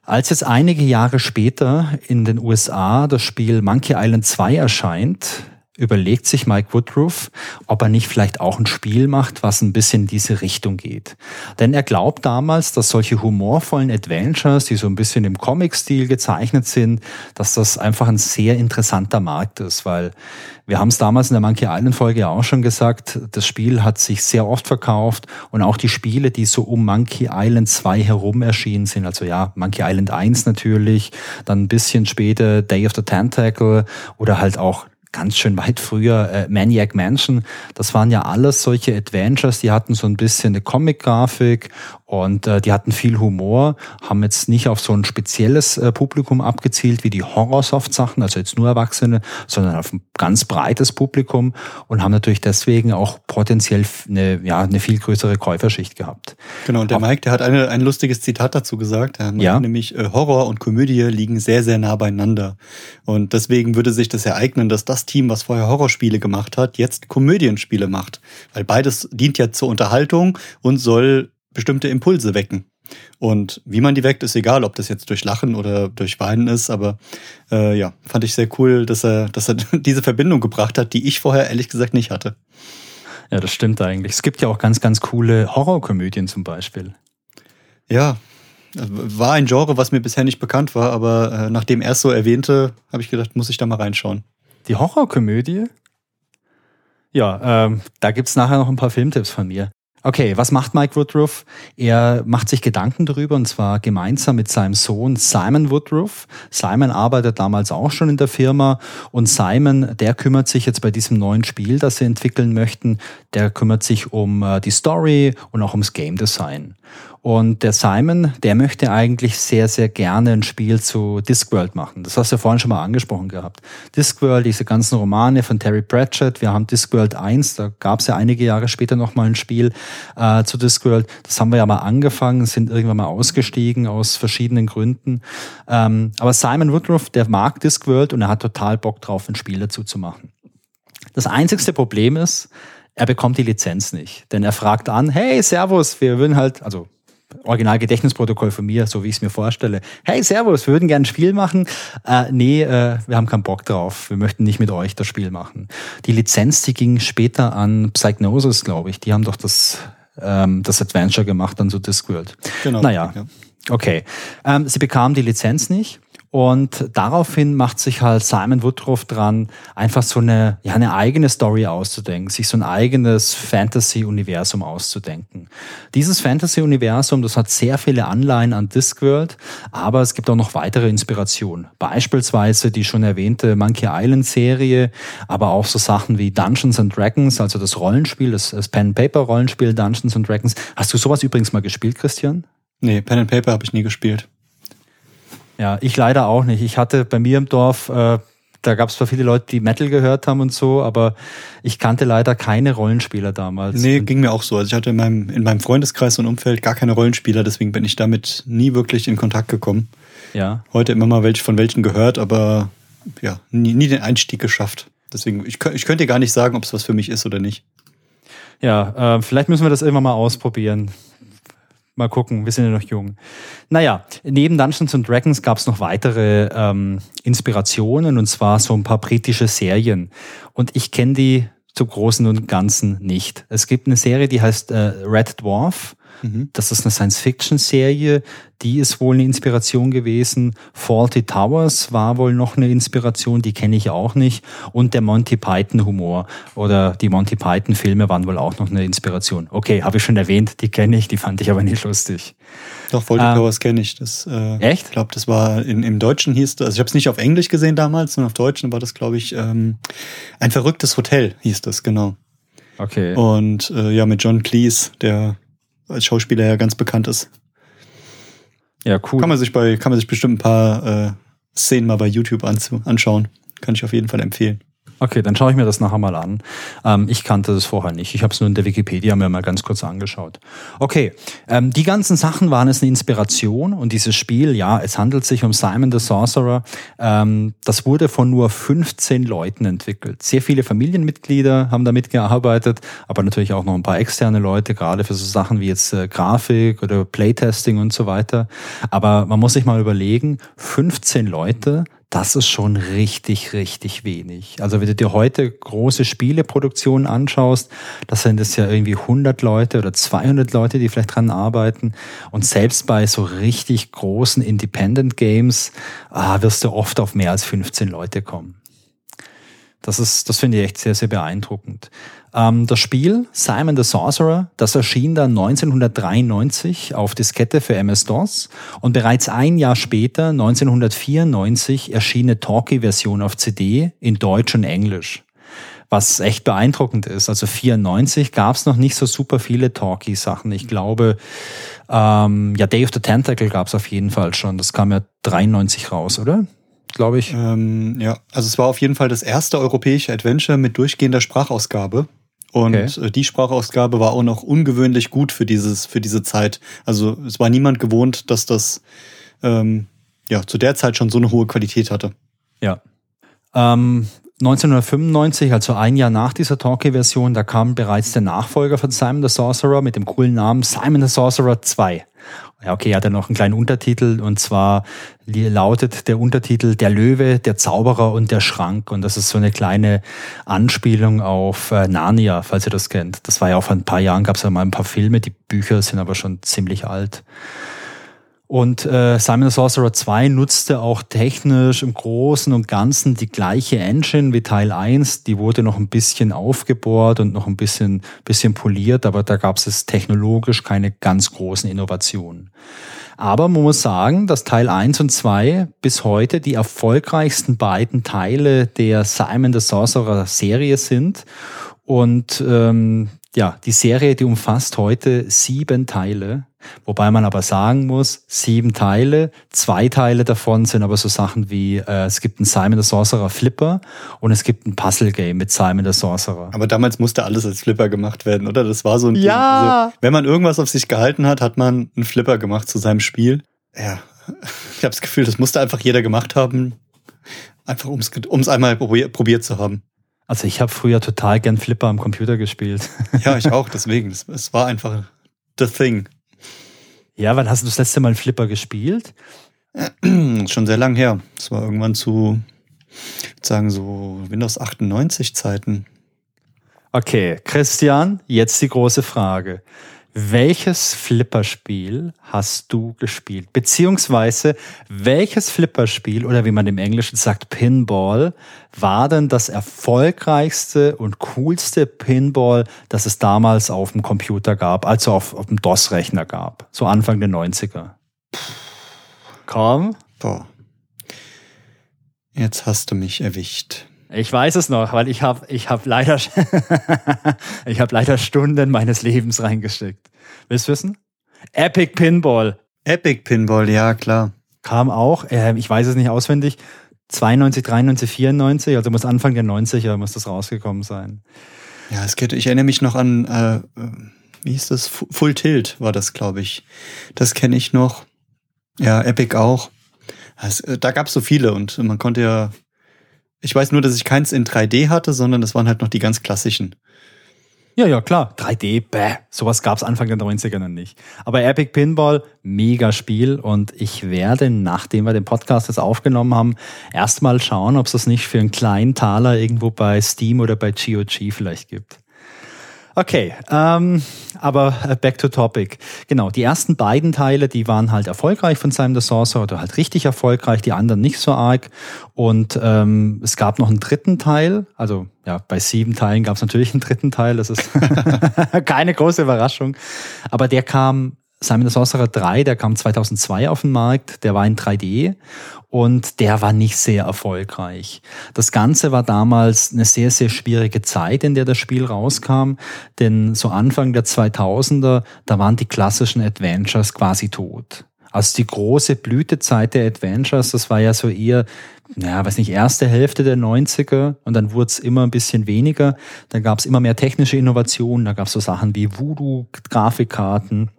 Als jetzt einige Jahre später in den USA das Spiel Monkey Island 2 erscheint, überlegt sich Mike Woodruff, ob er nicht vielleicht auch ein Spiel macht, was ein bisschen in diese Richtung geht. Denn er glaubt damals, dass solche humorvollen Adventures, die so ein bisschen im Comic-Stil gezeichnet sind, dass das einfach ein sehr interessanter Markt ist, weil wir haben es damals in der Monkey Island Folge auch schon gesagt, das Spiel hat sich sehr oft verkauft und auch die Spiele, die so um Monkey Island 2 herum erschienen sind, also ja, Monkey Island 1 natürlich, dann ein bisschen später Day of the Tentacle oder halt auch ganz schön weit früher äh, Maniac Mansion. Das waren ja alles solche Adventures, die hatten so ein bisschen eine Comic-Grafik und äh, die hatten viel Humor, haben jetzt nicht auf so ein spezielles äh, Publikum abgezielt wie die Horrorsoft-Sachen, also jetzt nur Erwachsene, sondern auf ein ganz breites Publikum und haben natürlich deswegen auch potenziell eine, ja, eine viel größere Käuferschicht gehabt. Genau, und der Mike, der hat eine, ein lustiges Zitat dazu gesagt. Er ja. nämlich, äh, Horror und Komödie liegen sehr, sehr nah beieinander. Und deswegen würde sich das ereignen, dass das Team, was vorher Horrorspiele gemacht hat, jetzt Komödienspiele macht. Weil beides dient ja zur Unterhaltung und soll bestimmte Impulse wecken. Und wie man die weckt, ist egal, ob das jetzt durch Lachen oder durch Weinen ist, aber äh, ja, fand ich sehr cool, dass er, dass er diese Verbindung gebracht hat, die ich vorher ehrlich gesagt nicht hatte. Ja, das stimmt eigentlich. Es gibt ja auch ganz, ganz coole Horrorkomödien zum Beispiel. Ja, war ein Genre, was mir bisher nicht bekannt war, aber äh, nachdem er es so erwähnte, habe ich gedacht, muss ich da mal reinschauen. Die Horrorkomödie? Ja, ähm, da gibt's nachher noch ein paar Filmtipps von mir. Okay, was macht Mike Woodruff? Er macht sich Gedanken darüber und zwar gemeinsam mit seinem Sohn Simon Woodruff. Simon arbeitet damals auch schon in der Firma und Simon, der kümmert sich jetzt bei diesem neuen Spiel, das sie entwickeln möchten, der kümmert sich um äh, die Story und auch ums Game Design. Und der Simon, der möchte eigentlich sehr, sehr gerne ein Spiel zu Discworld machen. Das hast du ja vorhin schon mal angesprochen gehabt. Discworld, diese ganzen Romane von Terry Pratchett. Wir haben Discworld 1, da gab es ja einige Jahre später nochmal ein Spiel äh, zu Discworld. Das haben wir ja mal angefangen, sind irgendwann mal ausgestiegen aus verschiedenen Gründen. Ähm, aber Simon Woodruff, der mag Discworld und er hat total Bock drauf, ein Spiel dazu zu machen. Das einzigste Problem ist, er bekommt die Lizenz nicht. Denn er fragt an, hey, Servus, wir würden halt, also Original-Gedächtnisprotokoll von mir, so wie ich es mir vorstelle. Hey, Servus, wir würden gerne ein Spiel machen. Äh, nee, äh, wir haben keinen Bock drauf. Wir möchten nicht mit euch das Spiel machen. Die Lizenz, die ging später an Psychnosis, glaube ich. Die haben doch das, ähm, das Adventure gemacht, dann so Discworld. Genau. Naja, ja. okay. Ähm, sie bekamen die Lizenz nicht. Und daraufhin macht sich halt Simon Woodruff dran, einfach so eine, ja, eine eigene Story auszudenken, sich so ein eigenes Fantasy-Universum auszudenken. Dieses Fantasy-Universum, das hat sehr viele Anleihen an Discworld, aber es gibt auch noch weitere Inspirationen. Beispielsweise die schon erwähnte Monkey Island-Serie, aber auch so Sachen wie Dungeons and Dragons, also das Rollenspiel, das, das Pen-Paper-Rollenspiel Dungeons and Dragons. Hast du sowas übrigens mal gespielt, Christian? Nee, Pen and Paper habe ich nie gespielt. Ja, ich leider auch nicht. Ich hatte bei mir im Dorf, äh, da gab es zwar viele Leute, die Metal gehört haben und so, aber ich kannte leider keine Rollenspieler damals. Nee, ging mir auch so. Also ich hatte in meinem, in meinem Freundeskreis und Umfeld gar keine Rollenspieler, deswegen bin ich damit nie wirklich in Kontakt gekommen. Ja. Heute immer mal welche von welchen gehört, aber ja, nie, nie den Einstieg geschafft. Deswegen, ich, ich könnte dir gar nicht sagen, ob es was für mich ist oder nicht. Ja, äh, vielleicht müssen wir das irgendwann mal ausprobieren. Mal gucken, wir sind ja noch jung. Naja, neben Dungeons and Dragons gab es noch weitere ähm, Inspirationen und zwar so ein paar britische Serien. Und ich kenne die zum Großen und Ganzen nicht. Es gibt eine Serie, die heißt äh, Red Dwarf. Mhm. Das ist eine Science-Fiction-Serie, die ist wohl eine Inspiration gewesen. Faulty Towers war wohl noch eine Inspiration, die kenne ich auch nicht. Und der Monty Python-Humor oder die Monty Python-Filme waren wohl auch noch eine Inspiration. Okay, habe ich schon erwähnt, die kenne ich, die fand ich aber nicht lustig. Doch, Faulty ähm, Towers kenne ich. Das, äh, echt? Ich glaube, das war in, im Deutschen hieß das, also ich habe es nicht auf Englisch gesehen damals, sondern auf Deutschen war das, glaube ich, ähm, ein verrücktes Hotel hieß das, genau. Okay. Und äh, ja, mit John Cleese, der als Schauspieler ja ganz bekannt ist. Ja, cool. Kann man sich bei, kann man sich bestimmt ein paar äh, Szenen mal bei YouTube anschauen. Kann ich auf jeden Fall empfehlen. Okay, dann schaue ich mir das nachher mal an. Ähm, ich kannte das vorher nicht. Ich habe es nur in der Wikipedia mir mal ganz kurz angeschaut. Okay, ähm, die ganzen Sachen waren es eine Inspiration und dieses Spiel, ja, es handelt sich um Simon the Sorcerer. Ähm, das wurde von nur 15 Leuten entwickelt. Sehr viele Familienmitglieder haben damit gearbeitet, aber natürlich auch noch ein paar externe Leute, gerade für so Sachen wie jetzt äh, Grafik oder Playtesting und so weiter. Aber man muss sich mal überlegen, 15 Leute, das ist schon richtig, richtig wenig. Also wenn du dir heute große Spieleproduktionen anschaust, das sind es ja irgendwie 100 Leute oder 200 Leute, die vielleicht dran arbeiten. Und selbst bei so richtig großen Independent Games ah, wirst du oft auf mehr als 15 Leute kommen. Das ist, das finde ich echt sehr, sehr beeindruckend. Ähm, das Spiel Simon the Sorcerer, das erschien dann 1993 auf Diskette für MS-DOS und bereits ein Jahr später, 1994, erschien eine Talkie-Version auf CD in Deutsch und Englisch. Was echt beeindruckend ist. Also 94 gab es noch nicht so super viele Talkie-Sachen. Ich glaube, ähm, ja, Day of the Tentacle gab es auf jeden Fall schon. Das kam ja 93 raus, oder? Glaube ich. Ähm, ja, also es war auf jeden Fall das erste europäische Adventure mit durchgehender Sprachausgabe. Und okay. Äh, die Sprachausgabe war auch noch ungewöhnlich gut für dieses, für diese Zeit. Also es war niemand gewohnt, dass das ähm, ja zu der Zeit schon so eine hohe Qualität hatte. Ja. Ähm, 1995, also ein Jahr nach dieser Talkie-Version, da kam bereits der Nachfolger von Simon the Sorcerer mit dem coolen Namen Simon the Sorcerer 2. Ja, okay, er hat ja noch einen kleinen Untertitel und zwar lautet der Untertitel Der Löwe, der Zauberer und der Schrank. Und das ist so eine kleine Anspielung auf äh, Narnia, falls ihr das kennt. Das war ja auch vor ein paar Jahren, gab es ja mal ein paar Filme, die Bücher sind aber schon ziemlich alt. Und äh, Simon the Sorcerer 2 nutzte auch technisch im Großen und Ganzen die gleiche Engine wie Teil 1. Die wurde noch ein bisschen aufgebohrt und noch ein bisschen, bisschen poliert, aber da gab es technologisch keine ganz großen Innovationen. Aber man muss sagen, dass Teil 1 und 2 bis heute die erfolgreichsten beiden Teile der Simon the Sorcerer Serie sind. Und ähm, ja, die Serie, die umfasst heute sieben Teile. Wobei man aber sagen muss, sieben Teile, zwei Teile davon sind aber so Sachen wie, äh, es gibt einen Simon the Sorcerer Flipper und es gibt ein Puzzle-Game mit Simon the Sorcerer. Aber damals musste alles als Flipper gemacht werden, oder? Das war so ein ja. Ding. Also, wenn man irgendwas auf sich gehalten hat, hat man einen Flipper gemacht zu seinem Spiel. Ja, ich habe das Gefühl, das musste einfach jeder gemacht haben, einfach um es einmal probier, probiert zu haben. Also ich habe früher total gern Flipper am Computer gespielt. Ja, ich auch, deswegen. Es war einfach the thing. Ja, wann hast du das letzte Mal Flipper gespielt? Schon sehr lang her. Das war irgendwann zu, ich sagen, so Windows 98 Zeiten. Okay, Christian, jetzt die große Frage. Welches Flipperspiel hast du gespielt? Beziehungsweise welches Flipperspiel oder wie man im Englischen sagt Pinball war denn das erfolgreichste und coolste Pinball, das es damals auf dem Computer gab, also auf, auf dem DOS-Rechner gab, so Anfang der 90er? Komm. Boah. Jetzt hast du mich erwischt. Ich weiß es noch, weil ich habe ich hab leider, ich hab leider Stunden meines Lebens reingesteckt. Willst du wissen? Epic Pinball. Epic Pinball, ja, klar. Kam auch, äh, ich weiß es nicht auswendig, 92, 93, 94, also muss Anfang der 90er muss das rausgekommen sein. Ja, es geht, ich erinnere mich noch an, äh, wie hieß das? Full Tilt war das, glaube ich. Das kenne ich noch. Ja, Epic auch. Das, äh, da gab es so viele und man konnte ja ich weiß nur, dass ich keins in 3D hatte, sondern das waren halt noch die ganz klassischen. Ja, ja, klar. 3D, bäh. Sowas gab es Anfang der 90er noch nicht. Aber Epic Pinball, mega Spiel. Und ich werde, nachdem wir den Podcast jetzt aufgenommen haben, erstmal schauen, ob es das nicht für einen kleinen Taler irgendwo bei Steam oder bei GOG vielleicht gibt. Okay, ähm, aber äh, back to topic. Genau, die ersten beiden Teile, die waren halt erfolgreich von Simon the Sorcerer oder halt richtig erfolgreich, die anderen nicht so arg. Und ähm, es gab noch einen dritten Teil, also ja, bei sieben Teilen gab es natürlich einen dritten Teil, das ist keine große Überraschung. Aber der kam Simon Sorcerer 3, der kam 2002 auf den Markt, der war in 3D und der war nicht sehr erfolgreich. Das Ganze war damals eine sehr, sehr schwierige Zeit, in der das Spiel rauskam, denn so Anfang der 2000er, da waren die klassischen Adventures quasi tot. Also die große Blütezeit der Adventures, das war ja so eher, ja, weiß nicht, erste Hälfte der 90er und dann wurde es immer ein bisschen weniger. Dann gab es immer mehr technische Innovationen, da gab es so Sachen wie Voodoo-Grafikkarten,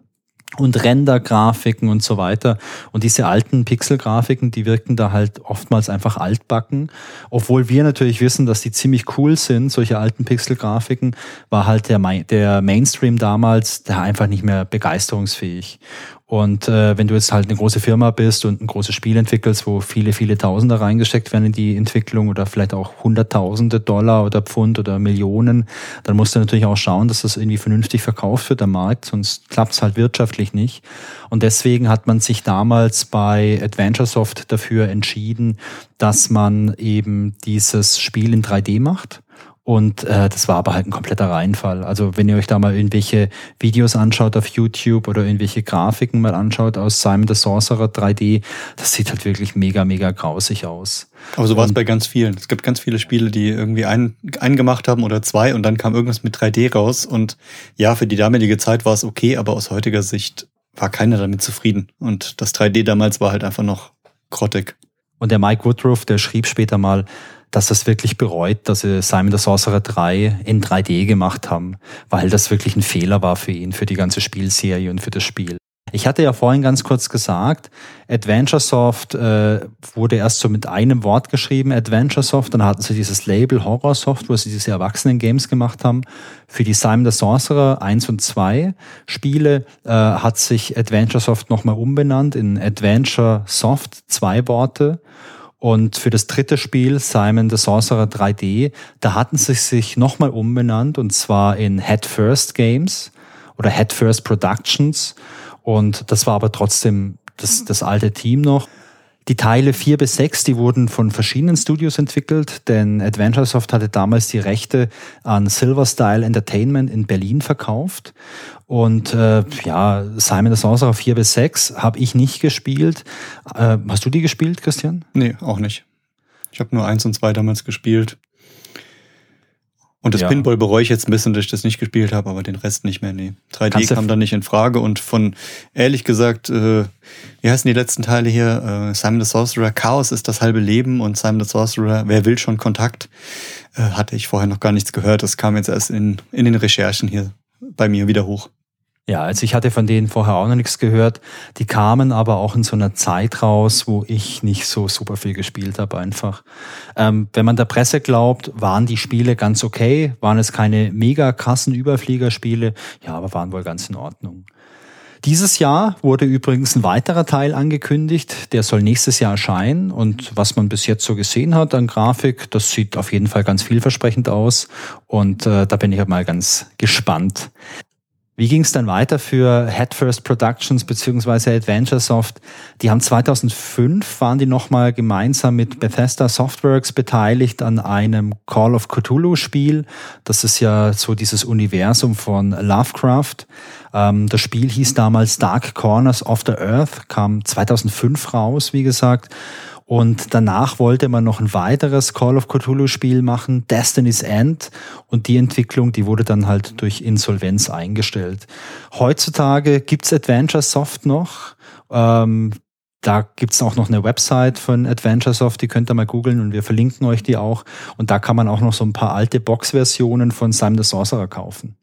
und Render-Grafiken und so weiter. Und diese alten Pixel-Grafiken, die wirken da halt oftmals einfach altbacken. Obwohl wir natürlich wissen, dass die ziemlich cool sind, solche alten Pixel-Grafiken, war halt der, der Mainstream damals der einfach nicht mehr begeisterungsfähig. Und äh, wenn du jetzt halt eine große Firma bist und ein großes Spiel entwickelst, wo viele, viele Tausende reingesteckt werden in die Entwicklung oder vielleicht auch Hunderttausende Dollar oder Pfund oder Millionen, dann musst du natürlich auch schauen, dass das irgendwie vernünftig verkauft wird am Markt, sonst klappt es halt wirtschaftlich nicht. Und deswegen hat man sich damals bei AdventureSoft dafür entschieden, dass man eben dieses Spiel in 3D macht und äh, das war aber halt ein kompletter Reinfall. Also wenn ihr euch da mal irgendwelche Videos anschaut auf YouTube oder irgendwelche Grafiken mal anschaut aus Simon the Sorcerer 3D, das sieht halt wirklich mega, mega grausig aus. Aber so war es bei ganz vielen. Es gibt ganz viele Spiele, die irgendwie einen, einen gemacht haben oder zwei und dann kam irgendwas mit 3D raus. Und ja, für die damalige Zeit war es okay, aber aus heutiger Sicht war keiner damit zufrieden. Und das 3D damals war halt einfach noch grottig. Und der Mike Woodruff, der schrieb später mal, dass das wirklich bereut, dass sie Simon the Sorcerer 3 in 3D gemacht haben, weil das wirklich ein Fehler war für ihn, für die ganze Spielserie und für das Spiel. Ich hatte ja vorhin ganz kurz gesagt, AdventureSoft äh, wurde erst so mit einem Wort geschrieben, AdventureSoft, dann hatten sie dieses Label Horrorsoft, wo sie diese Erwachsenen-Games gemacht haben. Für die Simon the Sorcerer 1 und 2 Spiele äh, hat sich AdventureSoft nochmal umbenannt in AdventureSoft, zwei Worte. Und für das dritte Spiel, Simon the Sorcerer 3D, da hatten sie sich nochmal umbenannt und zwar in Head First Games oder Head First Productions. Und das war aber trotzdem das, das alte Team noch. Die Teile 4 bis 6, die wurden von verschiedenen Studios entwickelt, denn AdventureSoft hatte damals die Rechte an Silver Style Entertainment in Berlin verkauft. Und äh, ja, Simon the Sorcerer 4 bis 6 habe ich nicht gespielt. Äh, hast du die gespielt, Christian? Nee, auch nicht. Ich habe nur eins und zwei damals gespielt. Und das ja. Pinball bereue ich jetzt ein bisschen, dass ich das nicht gespielt habe, aber den Rest nicht mehr. Nee. 3D kam dann nicht in Frage. Und von, ehrlich gesagt, äh, wie heißen die letzten Teile hier? Äh, Simon the Sorcerer, Chaos ist das halbe Leben und Simon the Sorcerer, wer will schon Kontakt? Äh, hatte ich vorher noch gar nichts gehört. Das kam jetzt erst in, in den Recherchen hier bei mir wieder hoch. Ja, also ich hatte von denen vorher auch noch nichts gehört. Die kamen aber auch in so einer Zeit raus, wo ich nicht so super viel gespielt habe einfach. Ähm, wenn man der Presse glaubt, waren die Spiele ganz okay, waren es keine mega krassen Überfliegerspiele, ja, aber waren wohl ganz in Ordnung. Dieses Jahr wurde übrigens ein weiterer Teil angekündigt, der soll nächstes Jahr erscheinen und was man bis jetzt so gesehen hat an Grafik, das sieht auf jeden Fall ganz vielversprechend aus und äh, da bin ich mal ganz gespannt. Wie ging es dann weiter für Headfirst Productions beziehungsweise AdventureSoft? Die haben 2005 waren die nochmal gemeinsam mit Bethesda Softworks beteiligt an einem Call of Cthulhu Spiel. Das ist ja so dieses Universum von Lovecraft. Ähm, das Spiel hieß damals Dark Corners of the Earth, kam 2005 raus, wie gesagt. Und danach wollte man noch ein weiteres Call of Cthulhu Spiel machen, Destiny's End. Und die Entwicklung, die wurde dann halt durch Insolvenz eingestellt. Heutzutage gibt's Adventure Soft noch. Ähm, da gibt's auch noch eine Website von AdventureSoft, die könnt ihr mal googeln und wir verlinken euch die auch. Und da kann man auch noch so ein paar alte Box-Versionen von Simon the Sorcerer kaufen.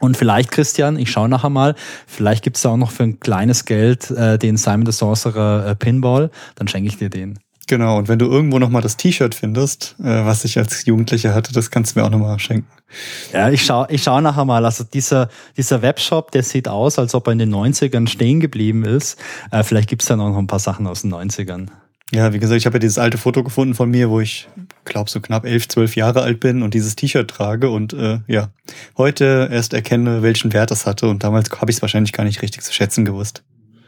Und vielleicht, Christian, ich schaue nachher mal, vielleicht gibt's da auch noch für ein kleines Geld äh, den Simon the Sorcerer äh, Pinball, dann schenke ich dir den. Genau, und wenn du irgendwo nochmal das T-Shirt findest, äh, was ich als Jugendlicher hatte, das kannst du mir auch nochmal schenken. Ja, ich schaue ich schau nachher mal. Also dieser, dieser Webshop, der sieht aus, als ob er in den 90ern stehen geblieben ist. Äh, vielleicht gibt's da noch ein paar Sachen aus den 90ern. Ja, wie gesagt, ich habe ja dieses alte Foto gefunden von mir, wo ich glaube so knapp elf, zwölf Jahre alt bin und dieses T-Shirt trage und äh, ja, heute erst erkenne, welchen Wert das hatte und damals habe ich es wahrscheinlich gar nicht richtig zu schätzen gewusst.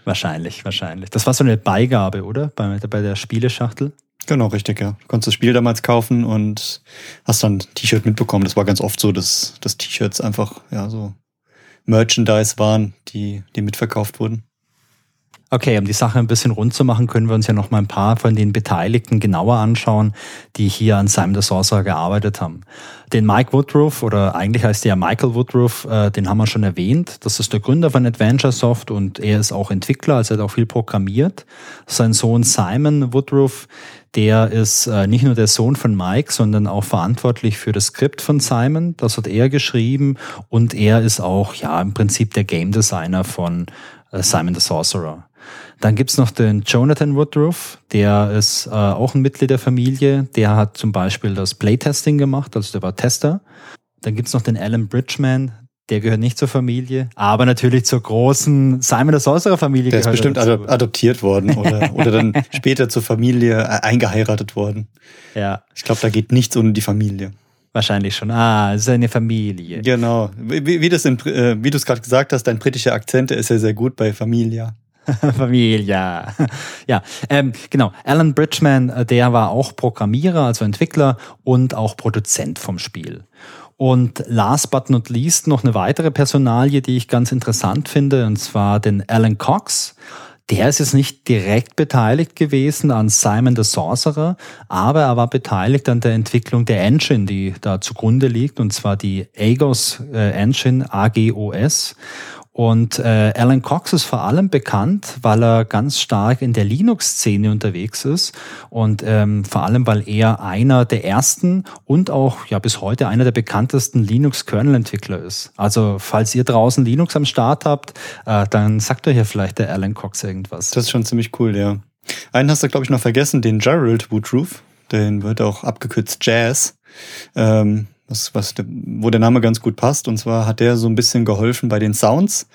Wahrscheinlich, wahrscheinlich. Das war so eine Beigabe, oder? Bei, bei der Spieleschachtel? Genau, richtig, ja. Du konntest das Spiel damals kaufen und hast dann ein T-Shirt mitbekommen. Das war ganz oft so, dass, dass T-Shirts einfach, ja, so Merchandise waren, die, die mitverkauft wurden. Okay, um die Sache ein bisschen rund zu machen, können wir uns ja noch mal ein paar von den Beteiligten genauer anschauen, die hier an Simon the Sorcerer gearbeitet haben. Den Mike Woodruff, oder eigentlich heißt er Michael Woodruff, äh, den haben wir schon erwähnt. Das ist der Gründer von Adventure Soft und er ist auch Entwickler, also er hat auch viel programmiert. Sein Sohn Simon Woodruff, der ist äh, nicht nur der Sohn von Mike, sondern auch verantwortlich für das Skript von Simon. Das hat er geschrieben und er ist auch ja im Prinzip der Game Designer von äh, Simon the Sorcerer. Dann gibt's noch den Jonathan Woodruff, der ist äh, auch ein Mitglied der Familie. Der hat zum Beispiel das Playtesting gemacht, also der war Tester. Dann gibt's noch den Alan Bridgman, der gehört nicht zur Familie, aber natürlich zur großen Simon der Sorcerer Familie. Der ist bestimmt dazu. adoptiert worden oder, oder dann später zur Familie äh, eingeheiratet worden. Ja. Ich glaube, da geht nichts ohne die Familie. Wahrscheinlich schon. Ah, es ist eine Familie. Genau. Wie, wie, in, äh, wie du es gerade gesagt hast, dein britischer Akzent ist ja sehr gut bei Familia. Familia. Ja, ähm, genau. Alan Bridgman, äh, der war auch Programmierer, also Entwickler und auch Produzent vom Spiel. Und last but not least noch eine weitere Personalie, die ich ganz interessant finde, und zwar den Alan Cox. Der ist jetzt nicht direkt beteiligt gewesen an Simon the Sorcerer, aber er war beteiligt an der Entwicklung der Engine, die da zugrunde liegt, und zwar die Agos äh, Engine, AGOS. Und äh, Alan Cox ist vor allem bekannt, weil er ganz stark in der Linux-Szene unterwegs ist und ähm, vor allem, weil er einer der ersten und auch ja bis heute einer der bekanntesten Linux-Kernel-Entwickler ist. Also falls ihr draußen Linux am Start habt, äh, dann sagt euch ja vielleicht der Alan Cox irgendwas. Das ist schon ziemlich cool, ja. Einen hast du, glaube ich, noch vergessen, den Gerald Woodruff. Den wird auch abgekürzt Jazz. Ähm, was, was, wo der Name ganz gut passt. Und zwar hat der so ein bisschen geholfen bei den Sounds.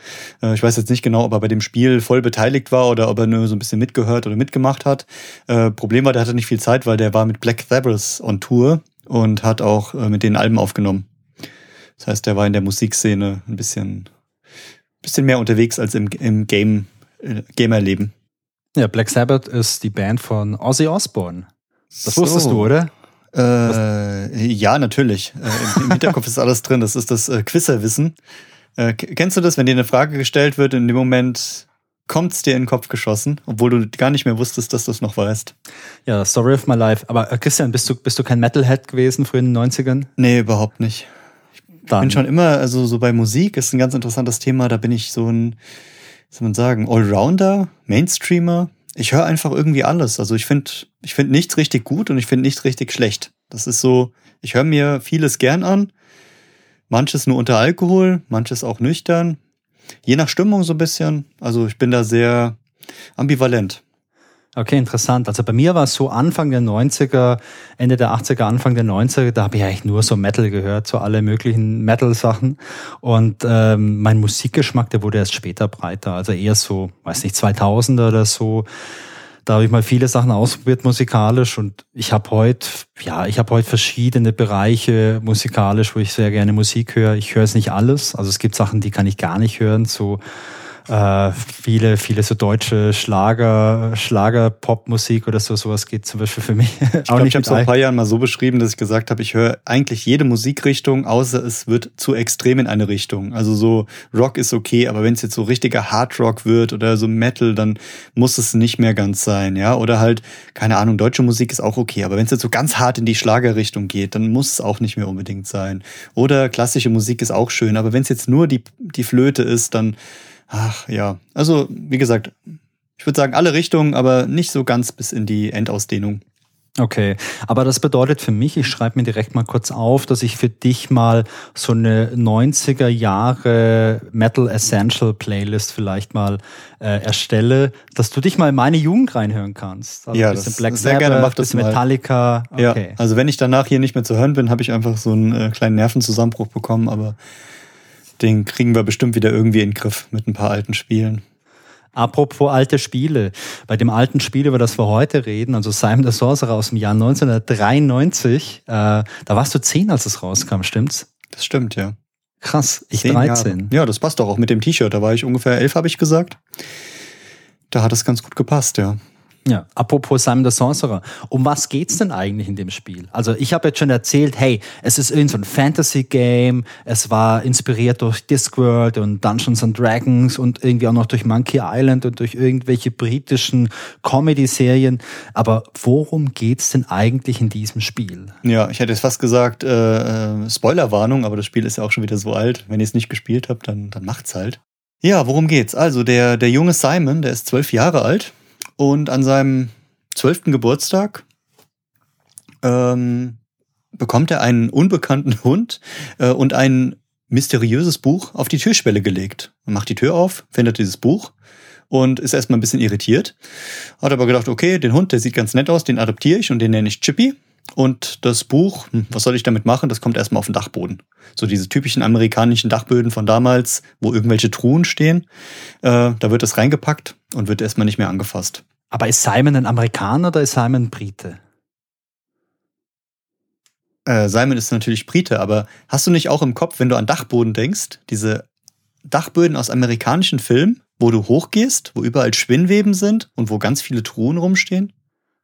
Äh, ich weiß jetzt nicht genau, ob er bei dem Spiel voll beteiligt war oder ob er nur so ein bisschen mitgehört oder mitgemacht hat. Äh, Problem war, der hatte nicht viel Zeit, weil der war mit Black Sabbath on Tour und hat auch äh, mit den Alben aufgenommen. Das heißt, der war in der Musikszene ein bisschen, bisschen mehr unterwegs als im, im Game, Gamerleben. Ja, Black Sabbath ist die Band von Ozzy Osbourne. Das so. wusstest du, oder? Äh, ja, natürlich. Äh, im, Im Hinterkopf ist alles drin. Das ist das äh, Quizerwissen. Äh, kennst du das, wenn dir eine Frage gestellt wird, in dem Moment kommt es dir in den Kopf geschossen, obwohl du gar nicht mehr wusstest, dass du es noch weißt? Ja, Story of my life. Aber äh, Christian, bist du, bist du kein Metalhead gewesen früher in den 90ern? Nee, überhaupt nicht. Ich Dann. bin schon immer, also so bei Musik ist ein ganz interessantes Thema. Da bin ich so ein, soll man sagen, Allrounder, Mainstreamer ich höre einfach irgendwie alles. Also ich finde ich finde nichts richtig gut und ich finde nichts richtig schlecht. Das ist so, ich höre mir vieles gern an. Manches nur unter Alkohol, manches auch nüchtern. Je nach Stimmung so ein bisschen. Also ich bin da sehr ambivalent. Okay, interessant. Also bei mir war es so Anfang der 90er, Ende der 80er, Anfang der 90er, da habe ich eigentlich nur so Metal gehört, so alle möglichen Metal-Sachen. Und ähm, mein Musikgeschmack, der wurde erst später breiter, also eher so, weiß nicht, 2000er oder so. Da habe ich mal viele Sachen ausprobiert musikalisch und ich habe heute, ja, ich habe heute verschiedene Bereiche musikalisch, wo ich sehr gerne Musik höre. Ich höre es nicht alles, also es gibt Sachen, die kann ich gar nicht hören, so äh, viele, viele so deutsche Schlager, Schlager-Pop-Musik oder so, sowas geht zum Beispiel für mich. Ich glaube, ich habe es vor ein paar Jahren mal so beschrieben, dass ich gesagt habe, ich höre eigentlich jede Musikrichtung, außer es wird zu extrem in eine Richtung. Also so Rock ist okay, aber wenn es jetzt so richtiger Hard Rock wird oder so Metal, dann muss es nicht mehr ganz sein, ja. Oder halt, keine Ahnung, deutsche Musik ist auch okay, aber wenn es jetzt so ganz hart in die Schlagerrichtung geht, dann muss es auch nicht mehr unbedingt sein. Oder klassische Musik ist auch schön, aber wenn es jetzt nur die, die Flöte ist, dann Ach ja, also wie gesagt, ich würde sagen alle Richtungen, aber nicht so ganz bis in die Endausdehnung. Okay, aber das bedeutet für mich, ich schreibe mir direkt mal kurz auf, dass ich für dich mal so eine 90er Jahre Metal Essential Playlist vielleicht mal äh, erstelle, dass du dich mal in meine Jugend reinhören kannst. Also ja, ein bisschen das Black sehr Sabbath, gerne mach das bisschen. Metallica. Okay. Ja, also wenn ich danach hier nicht mehr zu hören bin, habe ich einfach so einen äh, kleinen Nervenzusammenbruch bekommen, aber den kriegen wir bestimmt wieder irgendwie in den Griff mit ein paar alten Spielen. Apropos alte Spiele. Bei dem alten Spiel, über das wir heute reden, also Simon the Sorcerer aus dem Jahr 1993, äh, da warst du zehn, als es rauskam, stimmt's? Das stimmt, ja. Krass, ich 13. Jahre. Ja, das passt doch auch mit dem T-Shirt. Da war ich ungefähr elf, habe ich gesagt. Da hat es ganz gut gepasst, ja. Ja, apropos Simon the Sorcerer. Um was geht's denn eigentlich in dem Spiel? Also ich habe jetzt schon erzählt, hey, es ist irgend so ein Fantasy-Game, es war inspiriert durch Discworld und Dungeons and Dragons und irgendwie auch noch durch Monkey Island und durch irgendwelche britischen Comedy-Serien. Aber worum geht's denn eigentlich in diesem Spiel? Ja, ich hätte jetzt fast gesagt, äh, äh Spoilerwarnung, aber das Spiel ist ja auch schon wieder so alt. Wenn ihr es nicht gespielt habt, dann, dann macht's halt. Ja, worum geht's? Also der, der junge Simon, der ist zwölf Jahre alt und an seinem zwölften Geburtstag ähm, bekommt er einen unbekannten Hund äh, und ein mysteriöses Buch auf die Türschwelle gelegt. Er macht die Tür auf, findet dieses Buch und ist erstmal ein bisschen irritiert. Hat aber gedacht, okay, den Hund, der sieht ganz nett aus, den adoptiere ich und den nenne ich Chippy. Und das Buch, hm, was soll ich damit machen? Das kommt erstmal auf den Dachboden. So diese typischen amerikanischen Dachböden von damals, wo irgendwelche Truhen stehen. Äh, da wird es reingepackt und wird erstmal nicht mehr angefasst. Aber ist Simon ein Amerikaner oder ist Simon Brite? Äh, Simon ist natürlich Brite, aber hast du nicht auch im Kopf, wenn du an Dachboden denkst, diese Dachböden aus amerikanischen Filmen, wo du hochgehst, wo überall Spinnweben sind und wo ganz viele Truhen rumstehen?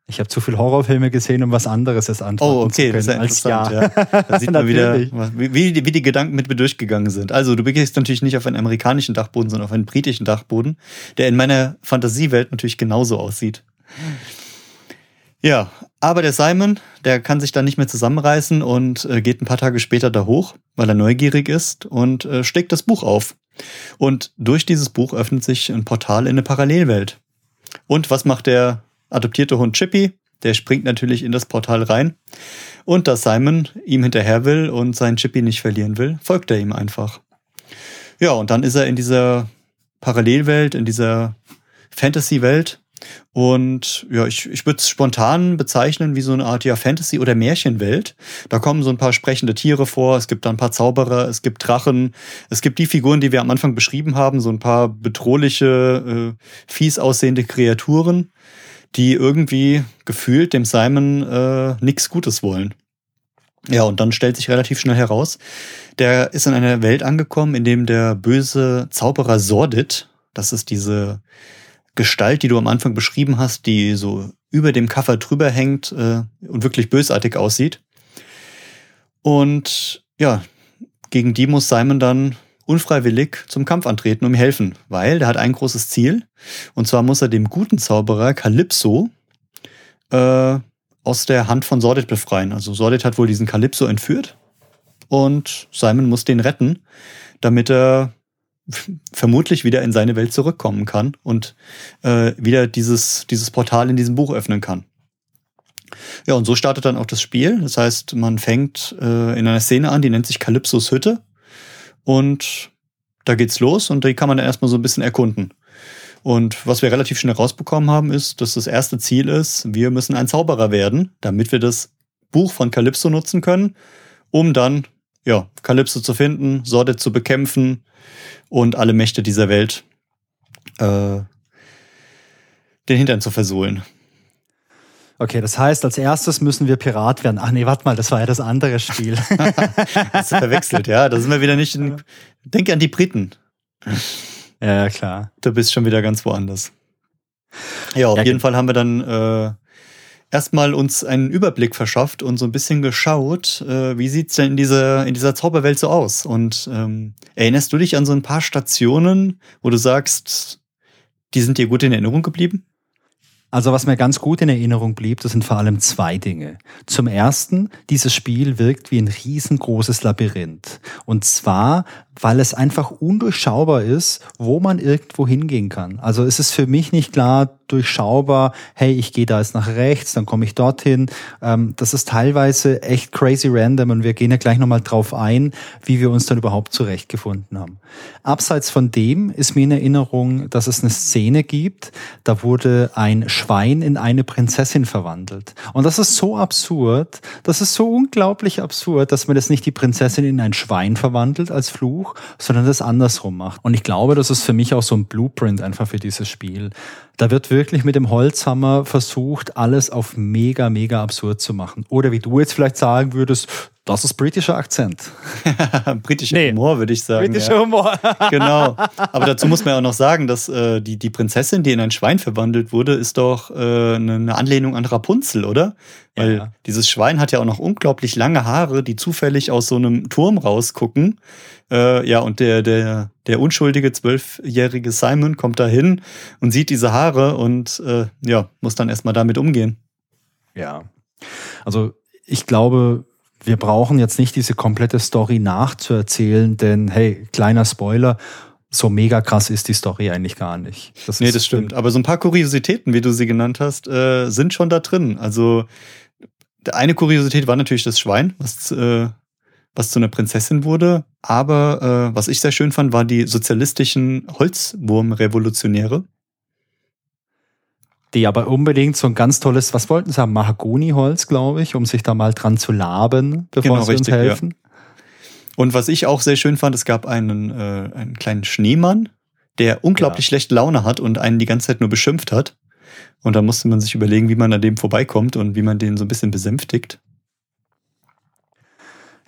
Ich habe zu viel Horrorfilme gesehen, um was anderes als antworten oh, okay, zu können. Das ist ja als ja. ja. Da sieht man wieder, wie, wie die Gedanken mit mir durchgegangen sind. Also du begehst natürlich nicht auf einen amerikanischen Dachboden, sondern auf einen britischen Dachboden, der in meiner Fantasiewelt natürlich genauso aussieht. Ja, aber der Simon, der kann sich dann nicht mehr zusammenreißen und äh, geht ein paar Tage später da hoch, weil er neugierig ist und äh, steckt das Buch auf. Und durch dieses Buch öffnet sich ein Portal in eine Parallelwelt. Und was macht der adoptierte Hund Chippy, der springt natürlich in das Portal rein. Und da Simon ihm hinterher will und seinen Chippy nicht verlieren will, folgt er ihm einfach. Ja, und dann ist er in dieser Parallelwelt, in dieser Fantasy-Welt. Und ja, ich, ich würde es spontan bezeichnen wie so eine Art ja, Fantasy- oder Märchenwelt. Da kommen so ein paar sprechende Tiere vor, es gibt da ein paar Zauberer, es gibt Drachen, es gibt die Figuren, die wir am Anfang beschrieben haben, so ein paar bedrohliche, äh, fies aussehende Kreaturen die irgendwie gefühlt dem Simon äh, nichts Gutes wollen. Ja, und dann stellt sich relativ schnell heraus, der ist in einer Welt angekommen, in dem der böse Zauberer Sordid, das ist diese Gestalt, die du am Anfang beschrieben hast, die so über dem Kaffer drüber hängt äh, und wirklich bösartig aussieht. Und ja, gegen die muss Simon dann unfreiwillig zum Kampf antreten, um ihm helfen, weil der hat ein großes Ziel. Und zwar muss er dem guten Zauberer Calypso äh, aus der Hand von Sordid befreien. Also Sordid hat wohl diesen Calypso entführt und Simon muss den retten, damit er vermutlich wieder in seine Welt zurückkommen kann und äh, wieder dieses, dieses Portal in diesem Buch öffnen kann. Ja, und so startet dann auch das Spiel. Das heißt, man fängt äh, in einer Szene an, die nennt sich Calypsos Hütte. Und da geht's los und die kann man dann erstmal so ein bisschen erkunden. Und was wir relativ schnell rausbekommen haben, ist, dass das erste Ziel ist, wir müssen ein Zauberer werden, damit wir das Buch von Calypso nutzen können, um dann, ja, Calypso zu finden, Sorte zu bekämpfen und alle Mächte dieser Welt äh, den Hintern zu versohlen. Okay, das heißt, als erstes müssen wir Pirat werden. Ach nee, warte mal, das war ja das andere Spiel. Hast du verwechselt, ja. Da sind wir wieder nicht in. Denke an die Briten. Ja, klar. Du bist schon wieder ganz woanders. Ja, auf ja, jeden Fall haben wir dann äh, erstmal uns einen Überblick verschafft und so ein bisschen geschaut, äh, wie sieht's denn in dieser, in dieser Zauberwelt so aus? Und ähm, erinnerst du dich an so ein paar Stationen, wo du sagst, die sind dir gut in Erinnerung geblieben? Also was mir ganz gut in Erinnerung blieb, das sind vor allem zwei Dinge. Zum ersten, dieses Spiel wirkt wie ein riesengroßes Labyrinth. Und zwar, weil es einfach undurchschaubar ist, wo man irgendwo hingehen kann. Also es ist für mich nicht klar durchschaubar, hey, ich gehe da jetzt nach rechts, dann komme ich dorthin. Ähm, das ist teilweise echt crazy random und wir gehen ja gleich nochmal drauf ein, wie wir uns dann überhaupt zurechtgefunden haben. Abseits von dem ist mir in Erinnerung, dass es eine Szene gibt, da wurde ein Schwein in eine Prinzessin verwandelt. Und das ist so absurd, das ist so unglaublich absurd, dass man das nicht die Prinzessin in ein Schwein verwandelt als Fluch, sondern das andersrum macht. Und ich glaube, das ist für mich auch so ein Blueprint einfach für dieses Spiel. Da wird wirklich mit dem Holzhammer versucht, alles auf mega, mega absurd zu machen. Oder wie du jetzt vielleicht sagen würdest, das ist britischer Akzent. britischer nee. Humor, würde ich sagen. Britischer ja. Humor. genau. Aber dazu muss man ja auch noch sagen, dass äh, die, die Prinzessin, die in ein Schwein verwandelt wurde, ist doch äh, eine Anlehnung an Rapunzel, oder? Weil ja. dieses Schwein hat ja auch noch unglaublich lange Haare, die zufällig aus so einem Turm rausgucken. Äh, ja, und der, der, der unschuldige zwölfjährige Simon kommt da hin und sieht diese Haare und äh, ja, muss dann erstmal damit umgehen. Ja. Also ich glaube, wir brauchen jetzt nicht diese komplette Story nachzuerzählen, denn hey, kleiner Spoiler, so mega krass ist die Story eigentlich gar nicht. Das nee, das stimmt. Aber so ein paar Kuriositäten, wie du sie genannt hast, äh, sind schon da drin. Also eine Kuriosität war natürlich das Schwein, was, äh, was zu einer Prinzessin wurde. Aber äh, was ich sehr schön fand, waren die sozialistischen Holzwurmrevolutionäre die aber unbedingt so ein ganz tolles, was wollten sie haben, Mahagoniholz, glaube ich, um sich da mal dran zu laben, bevor genau, sie richtig, uns helfen. Ja. Und was ich auch sehr schön fand, es gab einen, äh, einen kleinen Schneemann, der unglaublich ja. schlechte Laune hat und einen die ganze Zeit nur beschimpft hat. Und da musste man sich überlegen, wie man an dem vorbeikommt und wie man den so ein bisschen besänftigt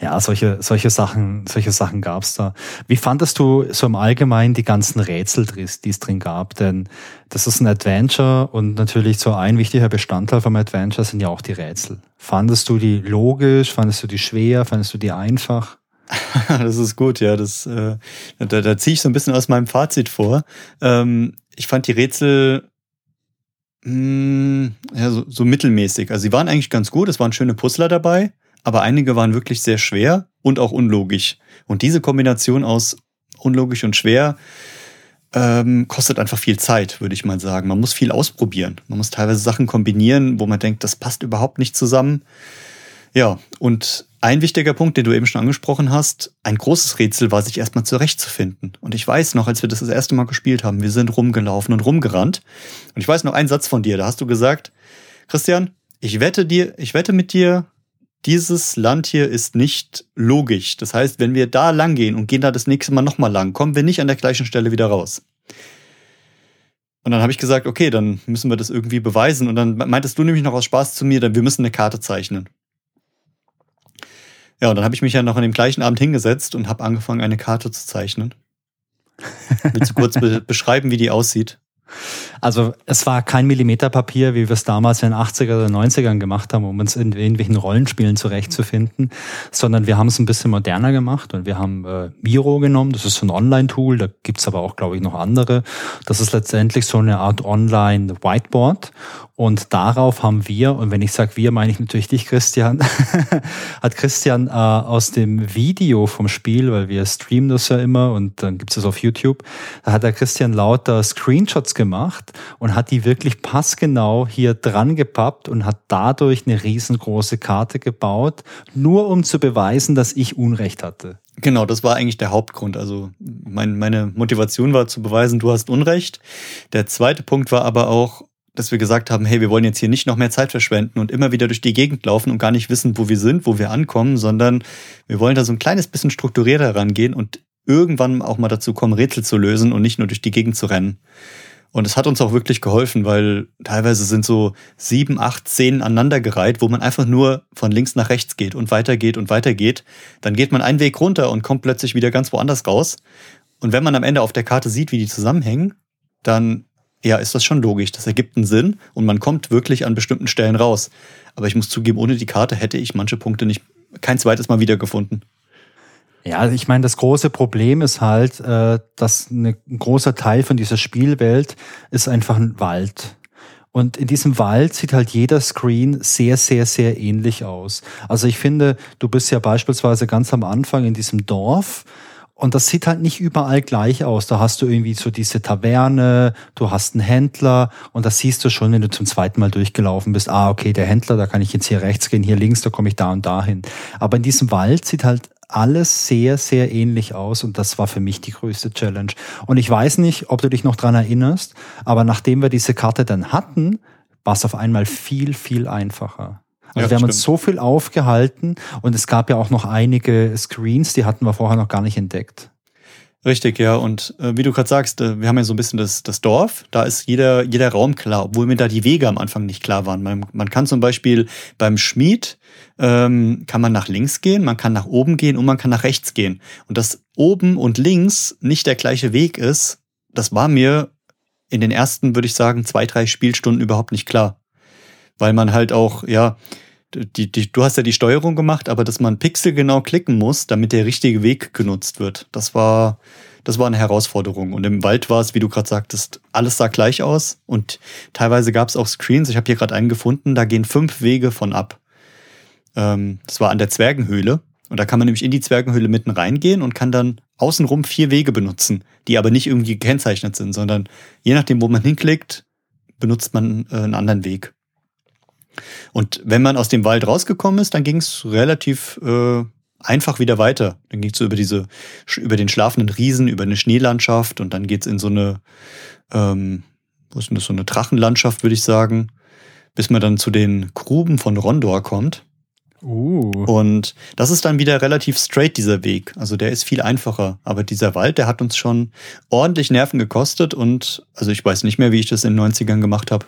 ja, solche, solche Sachen, solche Sachen gab's da. Wie fandest du so im Allgemeinen die ganzen Rätsel, die es drin gab? Denn das ist ein Adventure und natürlich so ein wichtiger Bestandteil vom Adventure sind ja auch die Rätsel. Fandest du die logisch? Fandest du die schwer? Fandest du die einfach? das ist gut, ja. Das, äh, da, da ziehe ich so ein bisschen aus meinem Fazit vor. Ähm, ich fand die Rätsel mh, hm, ja, so, so mittelmäßig. Also sie waren eigentlich ganz gut, es waren schöne Puzzler dabei aber einige waren wirklich sehr schwer und auch unlogisch. Und diese Kombination aus unlogisch und schwer ähm, kostet einfach viel Zeit, würde ich mal sagen. Man muss viel ausprobieren. Man muss teilweise Sachen kombinieren, wo man denkt, das passt überhaupt nicht zusammen. Ja, und ein wichtiger Punkt, den du eben schon angesprochen hast, ein großes Rätsel war, sich erstmal zurechtzufinden. Und ich weiß noch, als wir das das erste Mal gespielt haben, wir sind rumgelaufen und rumgerannt. Und ich weiß noch einen Satz von dir, da hast du gesagt, Christian, ich wette dir, ich wette mit dir, dieses Land hier ist nicht logisch. Das heißt, wenn wir da lang gehen und gehen da das nächste Mal nochmal lang, kommen wir nicht an der gleichen Stelle wieder raus. Und dann habe ich gesagt, okay, dann müssen wir das irgendwie beweisen. Und dann meintest du nämlich noch aus Spaß zu mir, dann wir müssen eine Karte zeichnen. Ja, und dann habe ich mich ja noch an dem gleichen Abend hingesetzt und habe angefangen, eine Karte zu zeichnen. Willst du kurz be beschreiben, wie die aussieht? Also es war kein Millimeterpapier, wie wir es damals in den 80er oder 90ern gemacht haben, um uns in irgendwelchen Rollenspielen zurechtzufinden, sondern wir haben es ein bisschen moderner gemacht und wir haben äh, Miro genommen, das ist so ein Online-Tool, da gibt's aber auch, glaube ich, noch andere. Das ist letztendlich so eine Art Online-Whiteboard und darauf haben wir, und wenn ich sage wir, meine ich natürlich dich, Christian, hat Christian äh, aus dem Video vom Spiel, weil wir streamen das ja immer und dann gibt es das auf YouTube, da hat der Christian lauter Screenshots gemacht und hat die wirklich passgenau hier dran gepappt und hat dadurch eine riesengroße Karte gebaut, nur um zu beweisen, dass ich Unrecht hatte. Genau, das war eigentlich der Hauptgrund. Also mein, meine Motivation war zu beweisen, du hast Unrecht. Der zweite Punkt war aber auch, dass wir gesagt haben, hey, wir wollen jetzt hier nicht noch mehr Zeit verschwenden und immer wieder durch die Gegend laufen und gar nicht wissen, wo wir sind, wo wir ankommen, sondern wir wollen da so ein kleines bisschen strukturierter rangehen und irgendwann auch mal dazu kommen, Rätsel zu lösen und nicht nur durch die Gegend zu rennen. Und es hat uns auch wirklich geholfen, weil teilweise sind so sieben, acht, zehn aneinandergereiht, wo man einfach nur von links nach rechts geht und weitergeht und weitergeht. Dann geht man einen Weg runter und kommt plötzlich wieder ganz woanders raus. Und wenn man am Ende auf der Karte sieht, wie die zusammenhängen, dann ja, ist das schon logisch. Das ergibt einen Sinn und man kommt wirklich an bestimmten Stellen raus. Aber ich muss zugeben, ohne die Karte hätte ich manche Punkte nicht kein zweites Mal wiedergefunden. Ja, ich meine, das große Problem ist halt, äh, dass ein großer Teil von dieser Spielwelt ist einfach ein Wald. Und in diesem Wald sieht halt jeder Screen sehr, sehr, sehr ähnlich aus. Also ich finde, du bist ja beispielsweise ganz am Anfang in diesem Dorf Und das sieht halt nicht überall gleich aus. Da hast du irgendwie so diese Taverne, du hast einen Händler und das siehst du schon, wenn du zum zweiten Mal durchgelaufen bist. Ah, okay, der Händler, da kann ich jetzt hier rechts gehen, hier links, da komme ich da und dahin. Aber in diesem Wald sieht halt alles sehr, sehr ähnlich aus und das war für mich die größte Challenge. Und ich weiß nicht, ob du dich noch dran erinnerst, aber nachdem wir diese Karte dann hatten, war es auf einmal viel, viel einfacher. Also ja, wir haben stimmt. uns so viel aufgehalten und es gab ja auch noch einige Screens, die hatten wir vorher noch gar nicht entdeckt. Richtig, ja. Und äh, wie du gerade sagst, äh, wir haben ja so ein bisschen das, das Dorf, da ist jeder, jeder Raum klar, obwohl mir da die Wege am Anfang nicht klar waren. Man, man kann zum Beispiel beim Schmied, ähm, kann man nach links gehen, man kann nach oben gehen und man kann nach rechts gehen. Und dass oben und links nicht der gleiche Weg ist, das war mir in den ersten, würde ich sagen, zwei, drei Spielstunden überhaupt nicht klar weil man halt auch, ja, die, die, du hast ja die Steuerung gemacht, aber dass man pixelgenau klicken muss, damit der richtige Weg genutzt wird. Das war, das war eine Herausforderung. Und im Wald war es, wie du gerade sagtest, alles sah gleich aus. Und teilweise gab es auch Screens. Ich habe hier gerade einen gefunden, da gehen fünf Wege von ab. Ähm, das war an der Zwergenhöhle. Und da kann man nämlich in die Zwergenhöhle mitten reingehen und kann dann außenrum vier Wege benutzen, die aber nicht irgendwie gekennzeichnet sind, sondern je nachdem, wo man hinklickt, benutzt man äh, einen anderen Weg. Und wenn man aus dem Wald rausgekommen ist, dann ging es relativ äh, einfach wieder weiter. Dann ging es so über diese, über den schlafenden Riesen, über eine Schneelandschaft und dann geht's in so eine, ähm, wo ist denn das, so eine Drachenlandschaft, würde ich sagen, bis man dann zu den Gruben von Rondor kommt. Uh. Und das ist dann wieder relativ straight, dieser Weg. Also der ist viel einfacher. Aber dieser Wald, der hat uns schon ordentlich Nerven gekostet und also ich weiß nicht mehr, wie ich das in den 90ern gemacht habe.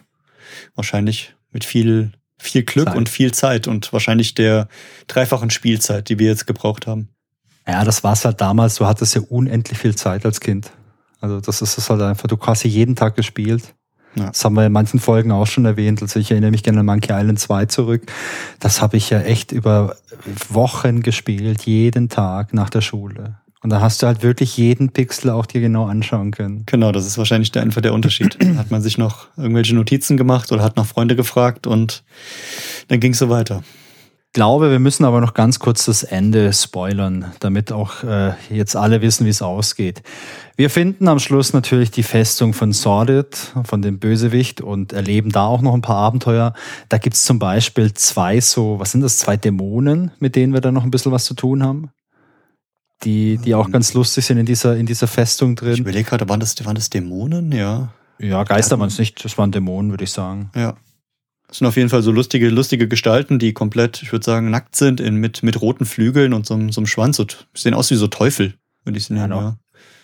Wahrscheinlich mit viel viel Glück Zeit. und viel Zeit und wahrscheinlich der dreifachen Spielzeit, die wir jetzt gebraucht haben. Ja, das war es halt damals. Du hattest ja unendlich viel Zeit als Kind. Also das ist es halt einfach. Du hast ja jeden Tag gespielt. Ja. Das haben wir in manchen Folgen auch schon erwähnt. Also ich erinnere mich gerne an Monkey Island 2 zurück. Das habe ich ja echt über Wochen gespielt, jeden Tag nach der Schule. Und da hast du halt wirklich jeden Pixel auch dir genau anschauen können. Genau, das ist wahrscheinlich der, einfach der Unterschied. hat man sich noch irgendwelche Notizen gemacht oder hat noch Freunde gefragt und dann ging es so weiter. Ich glaube, wir müssen aber noch ganz kurz das Ende spoilern, damit auch äh, jetzt alle wissen, wie es ausgeht. Wir finden am Schluss natürlich die Festung von Sordid, von dem Bösewicht und erleben da auch noch ein paar Abenteuer. Da gibt's zum Beispiel zwei so, was sind das, zwei Dämonen, mit denen wir da noch ein bisschen was zu tun haben? Die, die auch ganz lustig sind in dieser, in dieser Festung drin. Ich überlege gerade, waren das, waren das Dämonen? Ja. Ja, Geister waren es nicht, das waren Dämonen, würde ich sagen. Ja. Das sind auf jeden Fall so lustige, lustige Gestalten, die komplett, ich würde sagen, nackt sind, in, mit, mit roten Flügeln und so, so einem Schwanz. Und sehen aus wie so Teufel, würde ich nennen. Ja, ja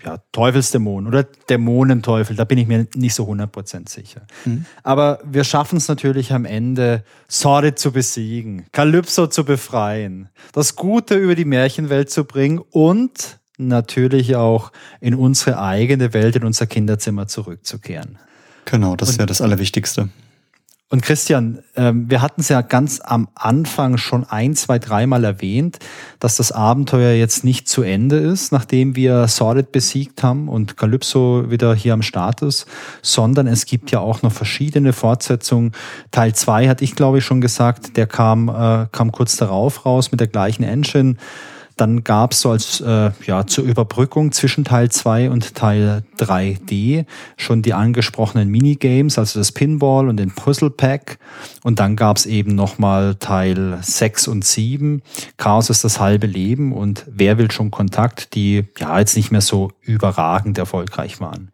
ja, Teufelsdämon oder Dämonenteufel, da bin ich mir nicht so 100% sicher. Mhm. Aber wir schaffen es natürlich am Ende, Sordid zu besiegen, Kalypso zu befreien, das Gute über die Märchenwelt zu bringen und natürlich auch in unsere eigene Welt, in unser Kinderzimmer zurückzukehren. Genau, das ist ja das Allerwichtigste. Und Christian, ähm, wir hatten es ja ganz am Anfang schon ein, zwei, dreimal erwähnt, dass das Abenteuer jetzt nicht zu Ende ist, nachdem wir Sordid besiegt haben und Calypso wieder hier am Start ist, sondern es gibt ja auch noch verschiedene Fortsetzungen. Teil zwei hatte ich, glaube ich, schon gesagt, der kam, äh, kam kurz darauf raus mit der gleichen Engine. Dann gab es so als äh, ja, zur Überbrückung zwischen Teil 2 und Teil 3D schon die angesprochenen Minigames, also das Pinball und den Puzzle Pack. Und dann gab es eben nochmal Teil 6 und 7. Chaos ist das halbe Leben und Wer will schon Kontakt, die ja jetzt nicht mehr so überragend erfolgreich waren.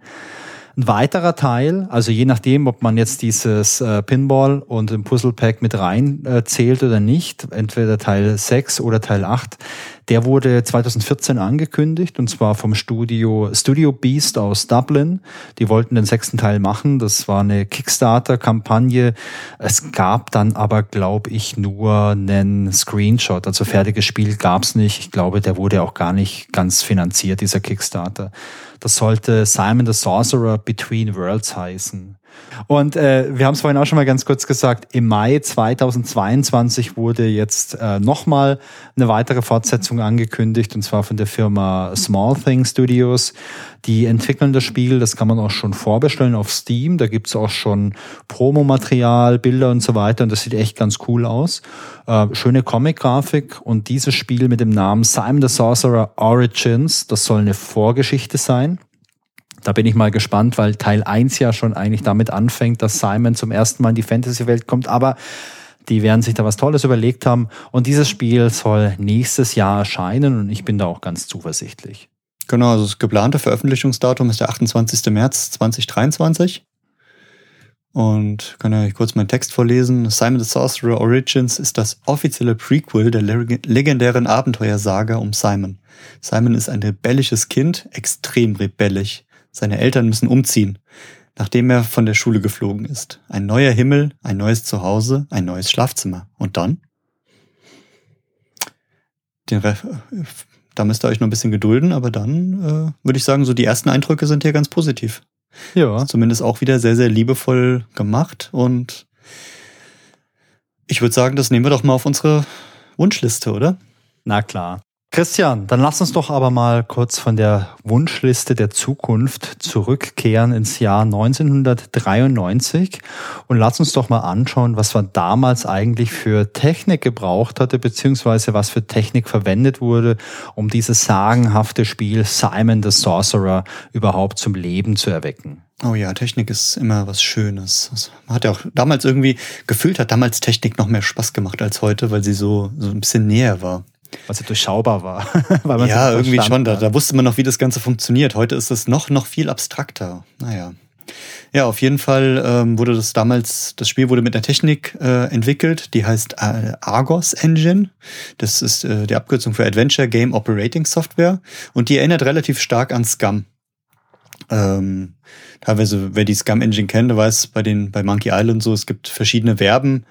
Ein weiterer Teil, also je nachdem, ob man jetzt dieses äh, Pinball und den Puzzle Pack mit rein äh, zählt oder nicht, entweder Teil 6 oder Teil 8, der wurde 2014 angekündigt und zwar vom Studio Studio Beast aus Dublin. Die wollten den sechsten Teil machen. Das war eine Kickstarter-Kampagne. Es gab dann aber, glaube ich, nur einen Screenshot. Also fertiges Spiel gab's nicht. Ich glaube, der wurde auch gar nicht ganz finanziert, dieser Kickstarter. Das sollte Simon the Sorcerer Between Worlds heißen. Und äh, wir haben es vorhin auch schon mal ganz kurz gesagt, im Mai 2022 wurde jetzt äh, nochmal eine weitere Fortsetzung angekündigt, und zwar von der Firma Small Thing Studios. Die entwickeln das Spiel, das kann man auch schon vorbestellen auf Steam. Da gibt's auch schon Promomaterial, Bilder und so weiter. Und das sieht echt ganz cool aus. Äh, schöne Comic-Grafik. Und dieses Spiel mit dem Namen Simon the Sorcerer Origins, das soll eine Vorgeschichte sein. Da bin ich mal gespannt, weil Teil 1 ja schon eigentlich damit anfängt, dass Simon zum ersten Mal in die Fantasy-Welt kommt. Aber die werden sich da was Tolles überlegt haben. Und dieses Spiel soll nächstes Jahr erscheinen und ich bin da auch ganz zuversichtlich. Genau, also das geplante Veröffentlichungsdatum ist der 28. März 2023. Und kann ja kurz meinen Text vorlesen. Simon the Sorcerer Origins ist das offizielle Prequel der legendären Abenteuersaga um Simon. Simon ist ein rebellisches Kind, extrem rebellisch. Seine Eltern müssen umziehen, nachdem er von der Schule geflogen ist. Ein neuer Himmel, ein neues Zuhause, ein neues Schlafzimmer. Und dann? Da müsst ihr euch noch ein bisschen gedulden, aber dann äh, würde ich sagen, so die ersten Eindrücke sind hier ganz positiv. Ja. Zumindest auch wieder sehr, sehr liebevoll gemacht und ich würde sagen, das nehmen wir doch mal auf unsere Wunschliste, oder? Na klar. Christian, dann lass uns doch aber mal kurz von der Wunschliste der Zukunft zurückkehren ins Jahr 1993 und lass uns doch mal anschauen, was man damals eigentlich für Technik gebraucht hatte, beziehungsweise was für Technik verwendet wurde, um dieses sagenhafte Spiel Simon the Sorcerer überhaupt zum Leben zu erwecken. Oh ja, Technik ist immer was Schönes. Man hat ja auch damals irgendwie gefühlt, hat damals Technik noch mehr Spaß gemacht als heute, weil sie so, so ein bisschen näher war was ja durchschaubar war. ja, irgendwie schon. Da, da wusste man noch, wie das Ganze funktioniert. Heute ist es noch, noch viel abstrakter. Naja. Ja, auf jeden Fall ähm, wurde das damals, das Spiel wurde mit einer Technik äh, entwickelt, die heißt äh, Argos Engine. Das ist äh, die Abkürzung für Adventure Game Operating Software und die erinnert relativ stark an Scum. Ähm, teilweise, wer die Scum Engine kennt, der weiß bei den bei Monkey Island so, es gibt verschiedene Verben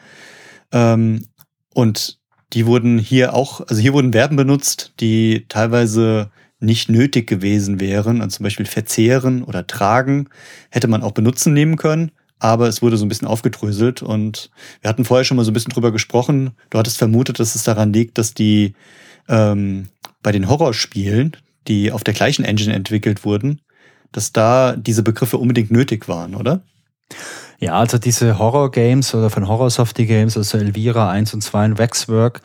ähm, und die wurden hier auch, also hier wurden Verben benutzt, die teilweise nicht nötig gewesen wären. Also zum Beispiel verzehren oder tragen hätte man auch benutzen nehmen können, aber es wurde so ein bisschen aufgedröselt und wir hatten vorher schon mal so ein bisschen drüber gesprochen. Du hattest vermutet, dass es daran liegt, dass die ähm, bei den Horrorspielen, die auf der gleichen Engine entwickelt wurden, dass da diese Begriffe unbedingt nötig waren, oder? Ja, also diese Horror-Games oder von Horror-Softie Games, also Elvira 1 und 2 und Waxwork,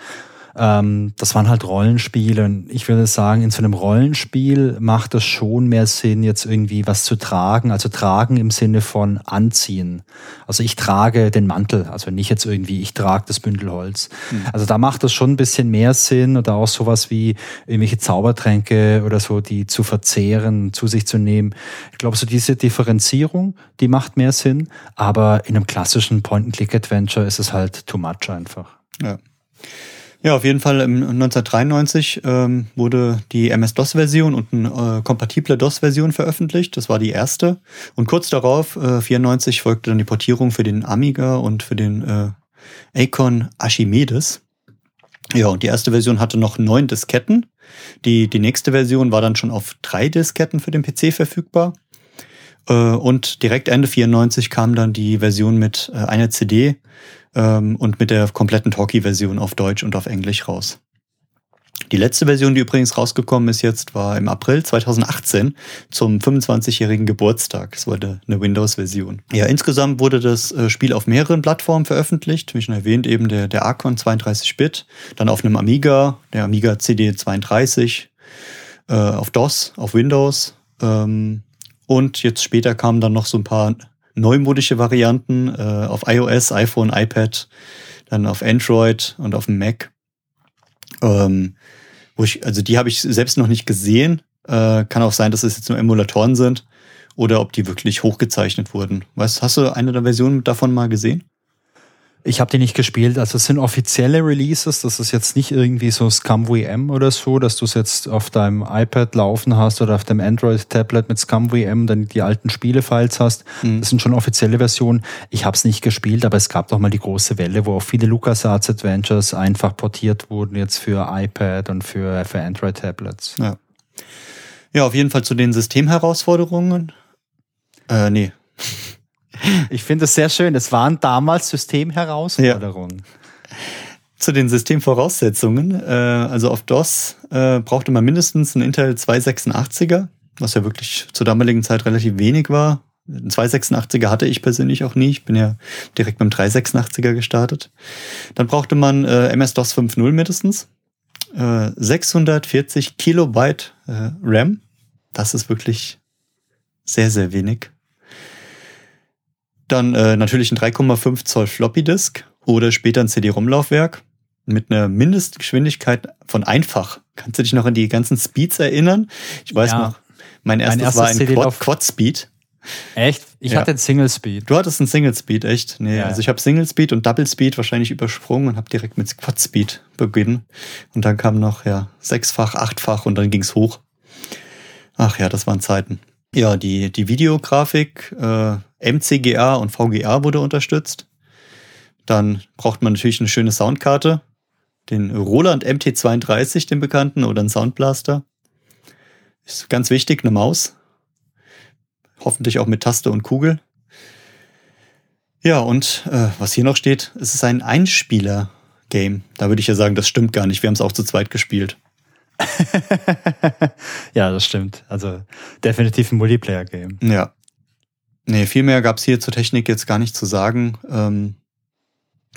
ähm, das waren halt Rollenspiele. Und ich würde sagen, in so einem Rollenspiel macht es schon mehr Sinn, jetzt irgendwie was zu tragen. Also tragen im Sinne von anziehen. Also ich trage den Mantel, also nicht jetzt irgendwie, ich trage das Bündel Holz. Mhm. Also da macht das schon ein bisschen mehr Sinn oder auch sowas wie irgendwelche Zaubertränke oder so, die zu verzehren, zu sich zu nehmen. Ich glaube, so diese Differenzierung, die macht mehr Sinn. Aber in einem klassischen Point-and-Click-Adventure ist es halt too much einfach. Ja. Ja, auf jeden Fall im 1993 ähm, wurde die MS-DOS-Version und eine äh, kompatible DOS-Version veröffentlicht. Das war die erste. Und kurz darauf, äh, 94, folgte dann die Portierung für den Amiga und für den äh, Acon Archimedes. Ja, und die erste Version hatte noch neun Disketten. Die, die nächste Version war dann schon auf drei Disketten für den PC verfügbar. Äh, und direkt Ende 94 kam dann die Version mit äh, einer CD ähm, und mit der kompletten Talkie-Version auf Deutsch und auf Englisch raus. Die letzte Version, die übrigens rausgekommen ist jetzt, war im April 2018 zum 25-jährigen Geburtstag. Es wurde eine Windows-Version. Ja, insgesamt wurde das äh, Spiel auf mehreren Plattformen veröffentlicht. Wie schon erwähnt, eben der, der Archon 32-Bit, dann auf einem Amiga, der Amiga CD32, äh, auf DOS, auf Windows. Ähm, und jetzt später kamen dann noch so ein paar neumodische Varianten äh, auf iOS, iPhone, iPad, dann auf Android und auf dem Mac. Ähm, wo ich, also die habe ich selbst noch nicht gesehen. Äh, kann auch sein, dass es jetzt nur Emulatoren sind oder ob die wirklich hochgezeichnet wurden. Weißt, hast du eine der Versionen davon mal gesehen? Ich habe die nicht gespielt. Also es sind offizielle Releases. Das ist jetzt nicht irgendwie so ScumVM oder so, dass du es jetzt auf deinem iPad laufen hast oder auf dem Android-Tablet mit ScumVM dann die alten Spielefiles hast. Mhm. Das sind schon offizielle Versionen. Ich habe es nicht gespielt, aber es gab doch mal die große Welle, wo auch viele LucasArts Adventures einfach portiert wurden jetzt für iPad und für, für Android-Tablets. Ja. ja, auf jeden Fall zu den Systemherausforderungen. Äh, nee. Ich finde es sehr schön. Es waren damals Systemherausforderungen. Ja. Zu den Systemvoraussetzungen, äh, also auf DOS äh, brauchte man mindestens einen Intel 286er, was ja wirklich zur damaligen Zeit relativ wenig war. Ein 286er hatte ich persönlich auch nie. Ich bin ja direkt mit dem 386er gestartet. Dann brauchte man äh, MS-DOS 5.0 mindestens. Äh, 640 Kilobyte RAM. Das ist wirklich sehr, sehr wenig. Dann äh, natürlich ein 3,5 Zoll Floppy Disk oder später ein CD-ROM-Laufwerk mit einer Mindestgeschwindigkeit von einfach. Kannst du dich noch an die ganzen Speeds erinnern? Ich weiß ja. noch, mein erstes, mein erstes war ein Quad, Quad Speed. Echt? Ich ja. hatte ein Single Speed. Du hattest ein Single Speed, echt? Nee, ja. also ich habe Single Speed und Double Speed wahrscheinlich übersprungen und habe direkt mit Quad Speed begonnen. Und dann kam noch ja sechsfach, achtfach und dann ging's hoch. Ach ja, das waren Zeiten. Ja, die, die Videografik, äh, MCGA und VGA wurde unterstützt. Dann braucht man natürlich eine schöne Soundkarte. Den Roland MT32, den bekannten, oder einen Soundblaster. Ist ganz wichtig, eine Maus. Hoffentlich auch mit Taste und Kugel. Ja, und äh, was hier noch steht, es ist ein Einspieler-Game. Da würde ich ja sagen, das stimmt gar nicht. Wir haben es auch zu zweit gespielt. ja, das stimmt. Also definitiv ein Multiplayer-Game. Ja. Nee, viel mehr gab es hier zur Technik jetzt gar nicht zu sagen. Ähm,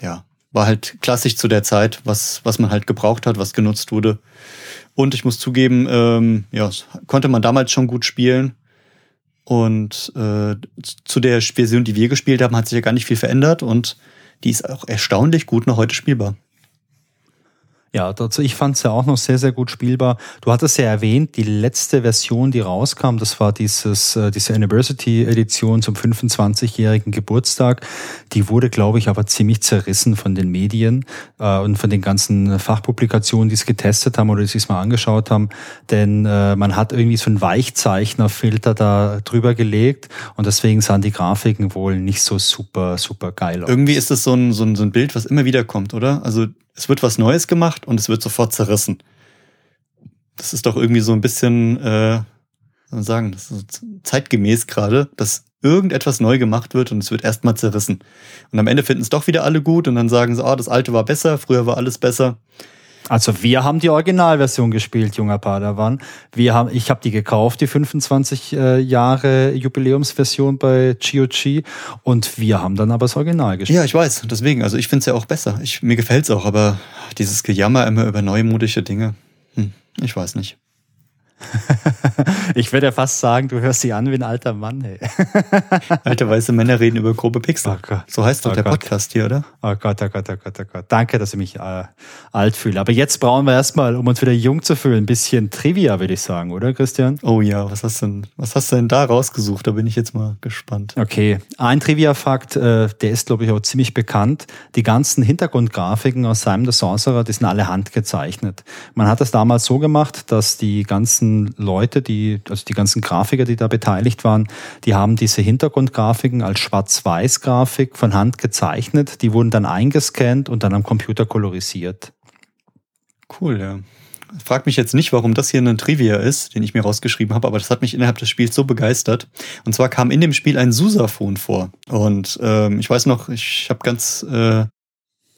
ja, war halt klassisch zu der Zeit, was, was man halt gebraucht hat, was genutzt wurde. Und ich muss zugeben, ähm, ja, konnte man damals schon gut spielen. Und äh, zu der Version, die wir gespielt haben, hat sich ja gar nicht viel verändert und die ist auch erstaunlich gut noch heute spielbar. Ja, dazu, ich fand es ja auch noch sehr, sehr gut spielbar. Du hattest ja erwähnt, die letzte Version, die rauskam, das war dieses, äh, diese Anniversary-Edition zum 25-jährigen Geburtstag. Die wurde, glaube ich, aber ziemlich zerrissen von den Medien äh, und von den ganzen Fachpublikationen, die es getestet haben oder die es mal angeschaut haben. Denn äh, man hat irgendwie so einen Weichzeichnerfilter da drüber gelegt und deswegen sahen die Grafiken wohl nicht so super, super geil aus. Irgendwie ist das so ein, so ein, so ein Bild, was immer wieder kommt, oder? Also es wird was Neues gemacht und es wird sofort zerrissen. Das ist doch irgendwie so ein bisschen, äh, soll man sagen, das ist zeitgemäß gerade, dass irgendetwas neu gemacht wird und es wird erstmal zerrissen. Und am Ende finden es doch wieder alle gut und dann sagen sie, ah, das alte war besser, früher war alles besser. Also wir haben die Originalversion gespielt, junger Padawan. Wir haben, ich habe die gekauft, die 25 äh, Jahre Jubiläumsversion bei GOG und wir haben dann aber das Original gespielt. Ja, ich weiß. Deswegen, also ich finde es ja auch besser. Ich, mir gefällt es auch, aber dieses Gejammer immer über neumodische Dinge, hm, ich weiß nicht. ich würde ja fast sagen, du hörst sie an wie ein alter Mann. Hey. Alte weiße Männer reden über grobe Pixel. Oh so heißt doch oh der Gott. Podcast hier, oder? Oh Gott, oh Gott, oh Gott, oh Gott. Danke, dass ich mich äh, alt fühle. Aber jetzt brauchen wir erstmal, um uns wieder jung zu fühlen, ein bisschen Trivia, würde ich sagen, oder Christian? Oh ja, was hast du denn, was hast du denn da rausgesucht? Da bin ich jetzt mal gespannt. Okay, ein Trivia-Fakt, äh, der ist, glaube ich, auch ziemlich bekannt. Die ganzen Hintergrundgrafiken aus Simon the Sorcerer, die sind alle handgezeichnet. Man hat das damals so gemacht, dass die ganzen Leute, die, also die ganzen Grafiker, die da beteiligt waren, die haben diese Hintergrundgrafiken als Schwarz-Weiß-Grafik von Hand gezeichnet. Die wurden dann eingescannt und dann am Computer kolorisiert. Cool, ja. Frag mich jetzt nicht, warum das hier ein Trivia ist, den ich mir rausgeschrieben habe, aber das hat mich innerhalb des Spiels so begeistert. Und zwar kam in dem Spiel ein Susaphon vor. Und ähm, ich weiß noch, ich habe ganz äh,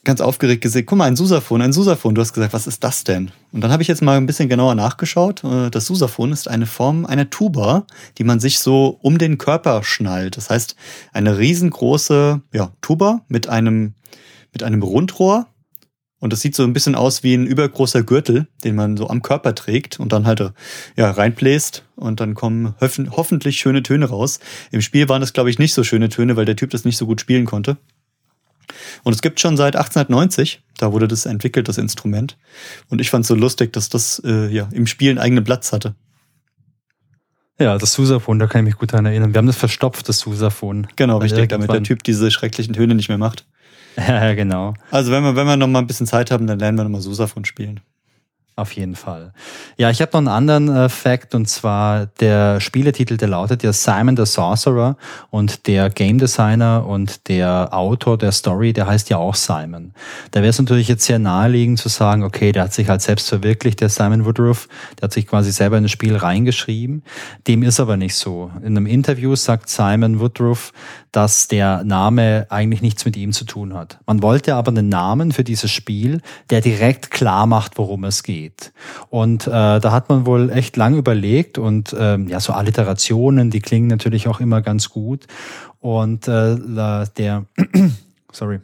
ganz aufgeregt gesehen, guck mal, ein Susaphon, ein Susaphon. Du hast gesagt, was ist das denn? Und dann habe ich jetzt mal ein bisschen genauer nachgeschaut. Äh, das Susaphon ist eine Form einer Tuba, die man sich so um den Körper schnallt. Das heißt, eine riesengroße ja, Tuba mit einem, mit einem Rundrohr. Und das sieht so ein bisschen aus wie ein übergroßer Gürtel, den man so am Körper trägt und dann halt ja, reinbläst und dann kommen hoffentlich schöne Töne raus. Im Spiel waren das, glaube ich, nicht so schöne Töne, weil der Typ das nicht so gut spielen konnte. Und es gibt schon seit 1890, da wurde das entwickelt, das Instrument. Und ich fand es so lustig, dass das äh, ja im Spiel einen eigenen Platz hatte. Ja, das Susaphon, da kann ich mich gut daran erinnern. Wir haben das verstopft, das Susaphon. Genau, richtig, damit der Typ diese schrecklichen Töne nicht mehr macht. Ja, genau. Also wenn wir, wenn wir noch mal ein bisschen Zeit haben, dann lernen wir noch mal Susaphon spielen. Auf jeden Fall. Ja, ich habe noch einen anderen äh, Fact und zwar der Spieletitel, der lautet ja Simon the Sorcerer und der Game Designer und der Autor der Story, der heißt ja auch Simon. Da wäre es natürlich jetzt sehr naheliegend zu sagen, okay, der hat sich halt selbst verwirklicht, der Simon Woodruff, der hat sich quasi selber in das Spiel reingeschrieben. Dem ist aber nicht so. In einem Interview sagt Simon Woodruff, dass der Name eigentlich nichts mit ihm zu tun hat. Man wollte aber einen Namen für dieses Spiel, der direkt klar macht, worum es geht geht. Und äh, da hat man wohl echt lang überlegt und ähm, ja, so Alliterationen, die klingen natürlich auch immer ganz gut. Und äh, der, sorry,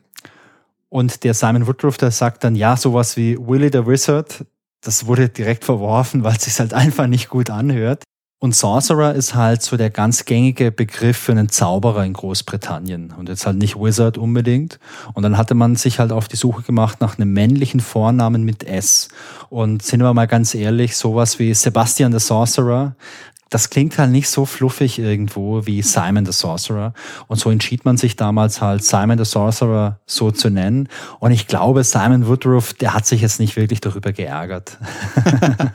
und der Simon Woodruff, der sagt dann, ja, sowas wie Willy the Wizard, das wurde direkt verworfen, weil es sich halt einfach nicht gut anhört. Und Sorcerer ist halt so der ganz gängige Begriff für einen Zauberer in Großbritannien. Und jetzt halt nicht Wizard unbedingt. Und dann hatte man sich halt auf die Suche gemacht nach einem männlichen Vornamen mit S. Und sind wir mal ganz ehrlich, sowas wie Sebastian the Sorcerer, das klingt halt nicht so fluffig irgendwo wie Simon the Sorcerer. Und so entschied man sich damals halt, Simon the Sorcerer so zu nennen. Und ich glaube, Simon Woodruff, der hat sich jetzt nicht wirklich darüber geärgert.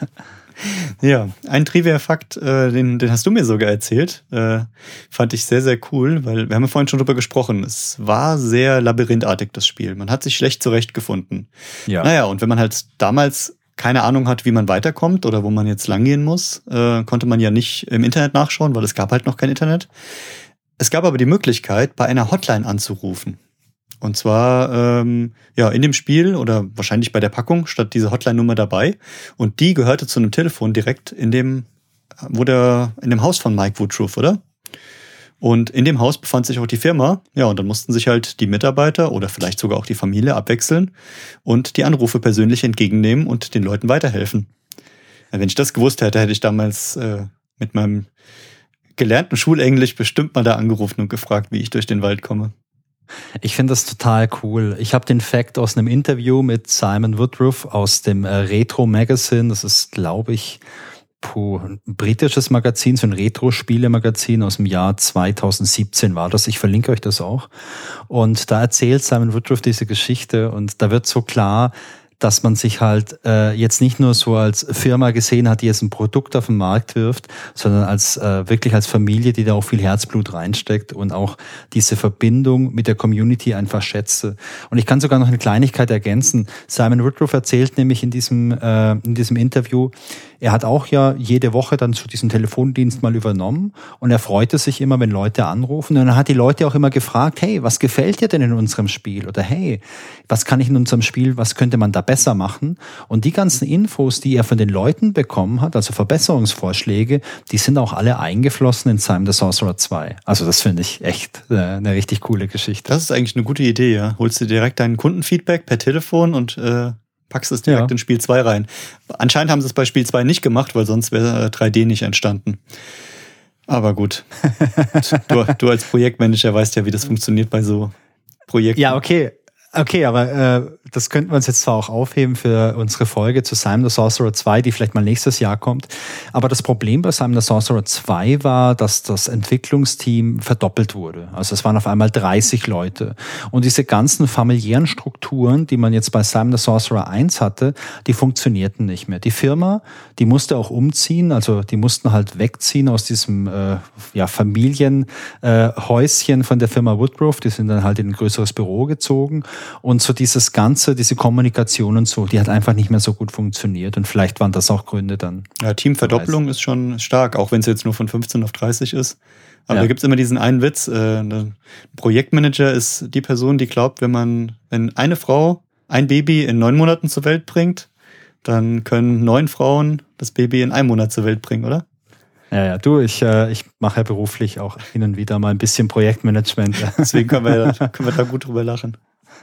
Ja, ein Trivia-Fakt, äh, den, den hast du mir sogar erzählt. Äh, fand ich sehr, sehr cool, weil wir haben ja vorhin schon drüber gesprochen. Es war sehr labyrinthartig, das Spiel. Man hat sich schlecht zurechtgefunden. Ja. Naja, und wenn man halt damals keine Ahnung hat, wie man weiterkommt oder wo man jetzt langgehen muss, äh, konnte man ja nicht im Internet nachschauen, weil es gab halt noch kein Internet. Es gab aber die Möglichkeit, bei einer Hotline anzurufen. Und zwar ähm, ja in dem Spiel oder wahrscheinlich bei der Packung statt diese Hotline-Nummer dabei. Und die gehörte zu einem Telefon direkt in dem, wo der, in dem Haus von Mike Woodruff, oder? Und in dem Haus befand sich auch die Firma. Ja, und dann mussten sich halt die Mitarbeiter oder vielleicht sogar auch die Familie abwechseln und die Anrufe persönlich entgegennehmen und den Leuten weiterhelfen. Wenn ich das gewusst hätte, hätte ich damals äh, mit meinem gelernten Schulenglisch bestimmt mal da angerufen und gefragt, wie ich durch den Wald komme. Ich finde das total cool. Ich habe den Fact aus einem Interview mit Simon Woodruff aus dem äh, Retro Magazine. Das ist, glaube ich, puh, ein britisches Magazin, so ein Retro-Spiele-Magazin aus dem Jahr 2017 war das. Ich verlinke euch das auch. Und da erzählt Simon Woodruff diese Geschichte und da wird so klar, dass man sich halt äh, jetzt nicht nur so als Firma gesehen hat, die jetzt ein Produkt auf den Markt wirft, sondern als äh, wirklich als Familie, die da auch viel Herzblut reinsteckt und auch diese Verbindung mit der Community einfach schätze. Und ich kann sogar noch eine Kleinigkeit ergänzen. Simon Woodruff erzählt nämlich in diesem, äh, in diesem Interview, er hat auch ja jede Woche dann so diesen Telefondienst mal übernommen und er freute sich immer, wenn Leute anrufen. Und dann hat die Leute auch immer gefragt, hey, was gefällt dir denn in unserem Spiel? Oder hey, was kann ich in unserem Spiel, was könnte man da besser machen? Und die ganzen Infos, die er von den Leuten bekommen hat, also Verbesserungsvorschläge, die sind auch alle eingeflossen in Simon the Sorcerer 2. Also das finde ich echt äh, eine richtig coole Geschichte. Das ist eigentlich eine gute Idee, ja. Holst du direkt deinen Kundenfeedback per Telefon und äh, packst es direkt ja. in Spiel 2 rein. Anscheinend haben sie es bei Spiel 2 nicht gemacht, weil sonst wäre 3D äh, nicht entstanden. Aber gut. du, du als Projektmanager weißt ja, wie das funktioniert bei so Projekten. Ja, okay. Okay, aber äh, das könnten wir uns jetzt zwar auch aufheben für unsere Folge zu Simon the Sorcerer 2, die vielleicht mal nächstes Jahr kommt. Aber das Problem bei Simon the Sorcerer 2 war, dass das Entwicklungsteam verdoppelt wurde. Also es waren auf einmal 30 Leute. Und diese ganzen familiären Strukturen, die man jetzt bei Simon the Sorcerer 1 hatte, die funktionierten nicht mehr. Die Firma, die musste auch umziehen, also die mussten halt wegziehen aus diesem äh, ja, Familienhäuschen äh, von der Firma Woodruff. Die sind dann halt in ein größeres Büro gezogen. Und so dieses Ganze, diese Kommunikation und so, die hat einfach nicht mehr so gut funktioniert. Und vielleicht waren das auch Gründe dann. Ja, Teamverdopplung ist schon stark, auch wenn es jetzt nur von 15 auf 30 ist. Aber ja. da gibt's immer diesen einen Witz. Äh, ein Projektmanager ist die Person, die glaubt, wenn man, wenn eine Frau ein Baby in neun Monaten zur Welt bringt, dann können neun Frauen das Baby in einem Monat zur Welt bringen, oder? Ja, ja, du, ich, äh, ich mache ja beruflich auch hin und wieder mal ein bisschen Projektmanagement. Deswegen können wir, können wir da gut drüber lachen.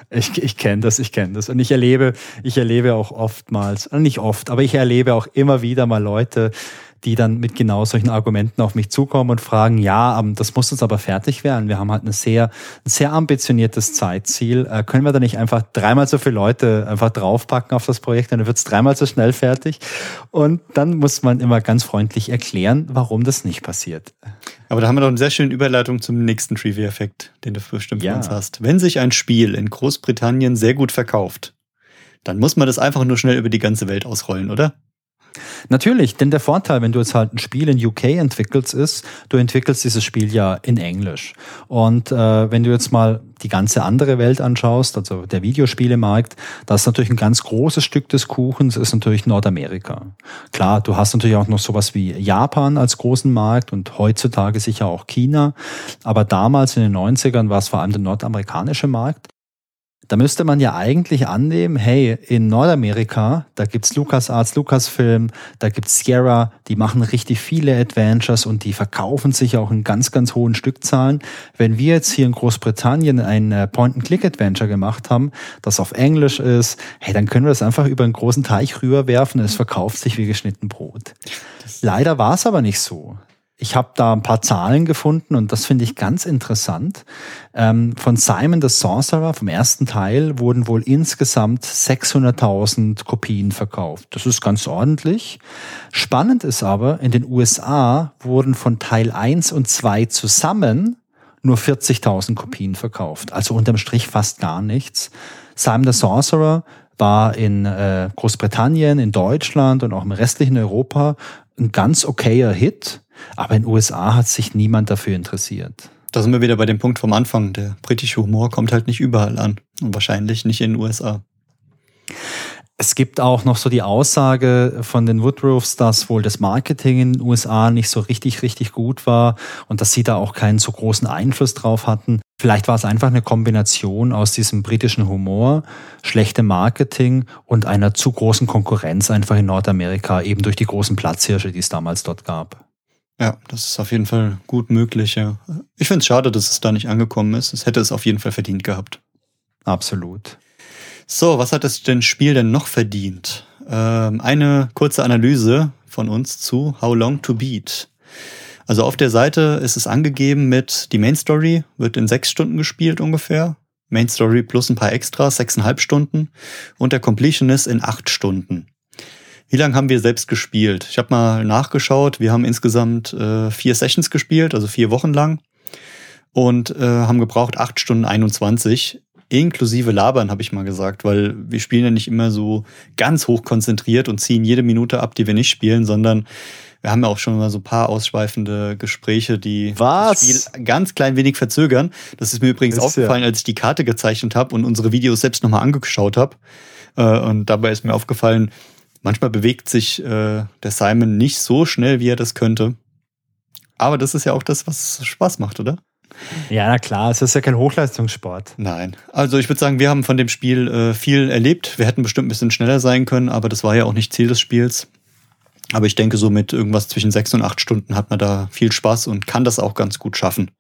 Ich, ich kenne das, ich kenne das. Und ich erlebe, ich erlebe auch oftmals, äh, nicht oft, aber ich erlebe auch immer wieder mal Leute, die dann mit genau solchen Argumenten auf mich zukommen und fragen, ja, ähm, das muss uns aber fertig werden. Wir haben halt ein sehr, ein sehr ambitioniertes Zeitziel. Äh, können wir da nicht einfach dreimal so viele Leute einfach draufpacken auf das Projekt, dann wird es dreimal so schnell fertig. Und dann muss man immer ganz freundlich erklären, warum das nicht passiert. Aber da haben wir doch eine sehr schöne Überleitung zum nächsten Trivia-Effekt, den du bestimmt ja. für uns hast. Wenn sich ein Spiel in Großbritannien sehr gut verkauft, dann muss man das einfach nur schnell über die ganze Welt ausrollen, oder? Natürlich, denn der Vorteil, wenn du jetzt halt ein Spiel in UK entwickelst, ist, du entwickelst dieses Spiel ja in Englisch. Und äh, wenn du jetzt mal die ganze andere Welt anschaust, also der Videospielemarkt, das ist natürlich ein ganz großes Stück des Kuchens, ist natürlich Nordamerika. Klar, du hast natürlich auch noch sowas wie Japan als großen Markt und heutzutage sicher auch China. Aber damals in den 90ern war es vor allem der nordamerikanische Markt. Da müsste man ja eigentlich annehmen, hey, in Nordamerika, da gibt's LucasArts, Lucasfilm, da gibt's Sierra, die machen richtig viele Adventures und die verkaufen sich auch in ganz, ganz hohen Stückzahlen. Wenn wir jetzt hier in Großbritannien ein äh, Point-and-Click-Adventure gemacht haben, das auf Englisch ist, hey, dann können wir das einfach über einen großen Teich rüberwerfen es verkauft sich wie geschnitten Brot. Leider war es aber nicht so. Ich habe da ein paar Zahlen gefunden und das finde ich ganz interessant. Ähm, von Simon the Sorcerer, vom ersten Teil, wurden wohl insgesamt 600.000 Kopien verkauft. Das ist ganz ordentlich. Spannend ist aber, in den USA wurden von Teil 1 und 2 zusammen nur 40.000 Kopien verkauft. Also unterm Strich fast gar nichts. Simon the Sorcerer war in äh, Großbritannien, in Deutschland und auch im restlichen Europa ein ganz okayer Hit. Aber in den USA hat sich niemand dafür interessiert. Da sind wir wieder bei dem Punkt vom Anfang. Der britische Humor kommt halt nicht überall an. Und wahrscheinlich nicht in den USA. Es gibt auch noch so die Aussage von den Woodruffs, dass wohl das Marketing in den USA nicht so richtig, richtig gut war und dass sie da auch keinen so großen Einfluss drauf hatten. Vielleicht war es einfach eine Kombination aus diesem britischen Humor, schlechtem Marketing und einer zu großen Konkurrenz einfach in Nordamerika, eben durch die großen Platzhirsche, die es damals dort gab. Ja, das ist auf jeden Fall gut möglich, ja. Ich finde es schade, dass es da nicht angekommen ist. Es hätte es auf jeden Fall verdient gehabt. Absolut. So, was hat das denn Spiel denn noch verdient? Ähm, eine kurze Analyse von uns zu How Long to Beat. Also auf der Seite ist es angegeben mit die Main Story wird in sechs Stunden gespielt ungefähr. Main Story plus ein paar Extras, sechseinhalb Stunden. Und der Completionist in acht Stunden. Wie lange haben wir selbst gespielt? Ich habe mal nachgeschaut. Wir haben insgesamt äh, vier Sessions gespielt, also vier Wochen lang. Und äh, haben gebraucht acht Stunden 21, inklusive Labern, habe ich mal gesagt, weil wir spielen ja nicht immer so ganz hoch konzentriert und ziehen jede Minute ab, die wir nicht spielen, sondern wir haben ja auch schon mal so ein paar ausschweifende Gespräche, die Was? das Spiel ganz klein wenig verzögern. Das ist mir übrigens ist aufgefallen, ja. als ich die Karte gezeichnet habe und unsere Videos selbst nochmal angeschaut habe. Äh, und dabei ist mir aufgefallen, Manchmal bewegt sich äh, der Simon nicht so schnell, wie er das könnte. Aber das ist ja auch das, was Spaß macht, oder? Ja, na klar, es ist ja kein Hochleistungssport. Nein. Also ich würde sagen, wir haben von dem Spiel äh, viel erlebt. Wir hätten bestimmt ein bisschen schneller sein können, aber das war ja auch nicht Ziel des Spiels. Aber ich denke, so mit irgendwas zwischen sechs und acht Stunden hat man da viel Spaß und kann das auch ganz gut schaffen.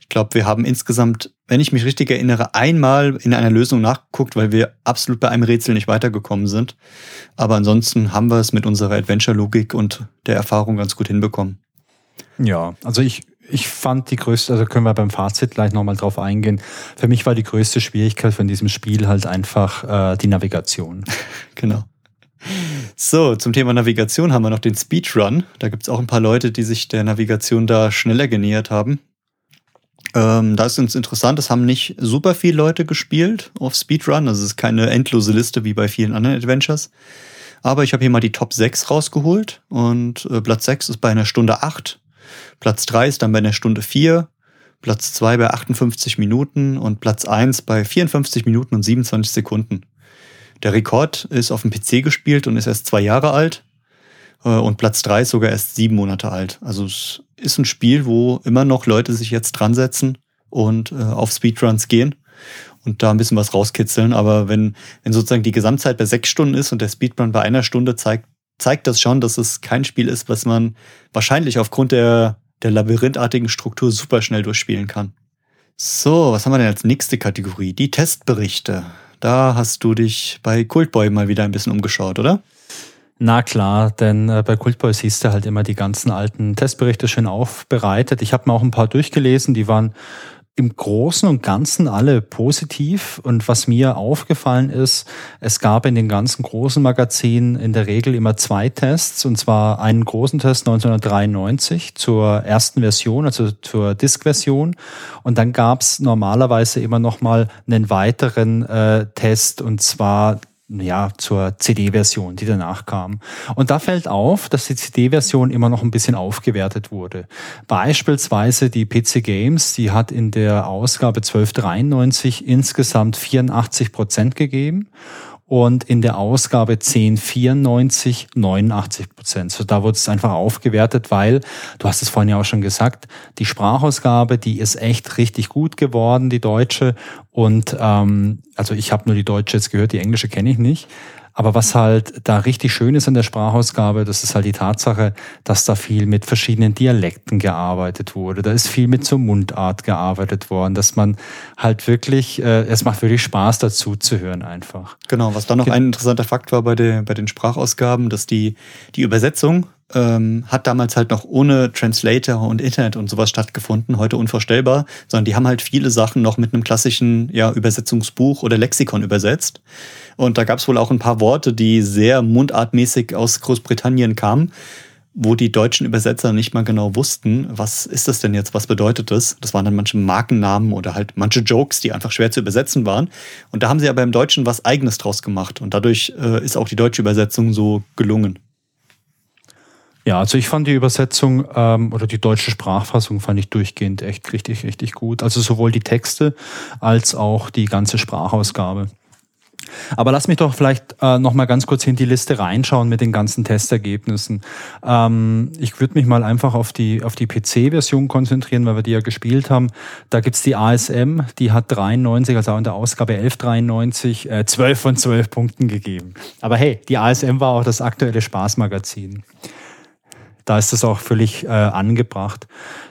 Ich glaube, wir haben insgesamt, wenn ich mich richtig erinnere, einmal in einer Lösung nachgeguckt, weil wir absolut bei einem Rätsel nicht weitergekommen sind. Aber ansonsten haben wir es mit unserer Adventure-Logik und der Erfahrung ganz gut hinbekommen. Ja, also ich, ich fand die größte, also können wir beim Fazit gleich nochmal drauf eingehen. Für mich war die größte Schwierigkeit von diesem Spiel halt einfach äh, die Navigation. genau. So, zum Thema Navigation haben wir noch den Speedrun. Da gibt es auch ein paar Leute, die sich der Navigation da schneller genähert haben. Ähm, da ist uns interessant, es haben nicht super viele Leute gespielt auf Speedrun. Also es ist keine endlose Liste wie bei vielen anderen Adventures. Aber ich habe hier mal die Top 6 rausgeholt und äh, Platz 6 ist bei einer Stunde 8. Platz 3 ist dann bei einer Stunde 4. Platz 2 bei 58 Minuten und Platz 1 bei 54 Minuten und 27 Sekunden. Der Rekord ist auf dem PC gespielt und ist erst zwei Jahre alt. Äh, und Platz drei ist sogar erst sieben Monate alt. Also es ist ein Spiel, wo immer noch Leute sich jetzt dran setzen und äh, auf Speedruns gehen und da ein bisschen was rauskitzeln. Aber wenn, wenn sozusagen die Gesamtzeit bei sechs Stunden ist und der Speedrun bei einer Stunde zeigt, zeigt das schon, dass es kein Spiel ist, was man wahrscheinlich aufgrund der, der labyrinthartigen Struktur super schnell durchspielen kann. So, was haben wir denn als nächste Kategorie? Die Testberichte. Da hast du dich bei Cultboy mal wieder ein bisschen umgeschaut, oder? Na klar, denn äh, bei Cultboy siehst du halt immer die ganzen alten Testberichte schön aufbereitet. Ich habe mir auch ein paar durchgelesen, die waren im Großen und Ganzen alle positiv. Und was mir aufgefallen ist, es gab in den ganzen großen Magazinen in der Regel immer zwei Tests. Und zwar einen großen Test 1993 zur ersten Version, also zur Disk-Version. Und dann gab es normalerweise immer noch mal einen weiteren äh, Test und zwar ja, zur CD-Version, die danach kam. Und da fällt auf, dass die CD-Version immer noch ein bisschen aufgewertet wurde. Beispielsweise die PC Games, die hat in der Ausgabe 1293 insgesamt 84 Prozent gegeben und in der Ausgabe 1094 89 Prozent. So da wurde es einfach aufgewertet, weil, du hast es vorhin ja auch schon gesagt, die Sprachausgabe, die ist echt richtig gut geworden, die deutsche. Und ähm, also ich habe nur die deutsche jetzt gehört, die englische kenne ich nicht. Aber was halt da richtig schön ist an der Sprachausgabe, das ist halt die Tatsache, dass da viel mit verschiedenen Dialekten gearbeitet wurde. Da ist viel mit zur Mundart gearbeitet worden, dass man halt wirklich, äh, es macht wirklich Spaß dazu zu hören einfach. Genau, was dann noch ein interessanter Fakt war bei, der, bei den Sprachausgaben, dass die, die Übersetzung ähm, hat damals halt noch ohne Translator und Internet und sowas stattgefunden, heute unvorstellbar, sondern die haben halt viele Sachen noch mit einem klassischen ja, Übersetzungsbuch oder Lexikon übersetzt. Und da gab es wohl auch ein paar Worte, die sehr mundartmäßig aus Großbritannien kamen, wo die deutschen Übersetzer nicht mal genau wussten, was ist das denn jetzt, was bedeutet das? Das waren dann manche Markennamen oder halt manche Jokes, die einfach schwer zu übersetzen waren. Und da haben sie aber im Deutschen was Eigenes draus gemacht. Und dadurch äh, ist auch die deutsche Übersetzung so gelungen. Ja, also ich fand die Übersetzung ähm, oder die deutsche Sprachfassung fand ich durchgehend echt richtig, richtig gut. Also sowohl die Texte als auch die ganze Sprachausgabe. Aber lass mich doch vielleicht äh, noch mal ganz kurz in die Liste reinschauen mit den ganzen Testergebnissen. Ähm, ich würde mich mal einfach auf die, auf die PC-Version konzentrieren, weil wir die ja gespielt haben. Da gibt's die ASM, die hat 93, also auch in der Ausgabe 1193, äh, 12 von 12 Punkten gegeben. Aber hey, die ASM war auch das aktuelle Spaßmagazin. Da ist das auch völlig äh, angebracht.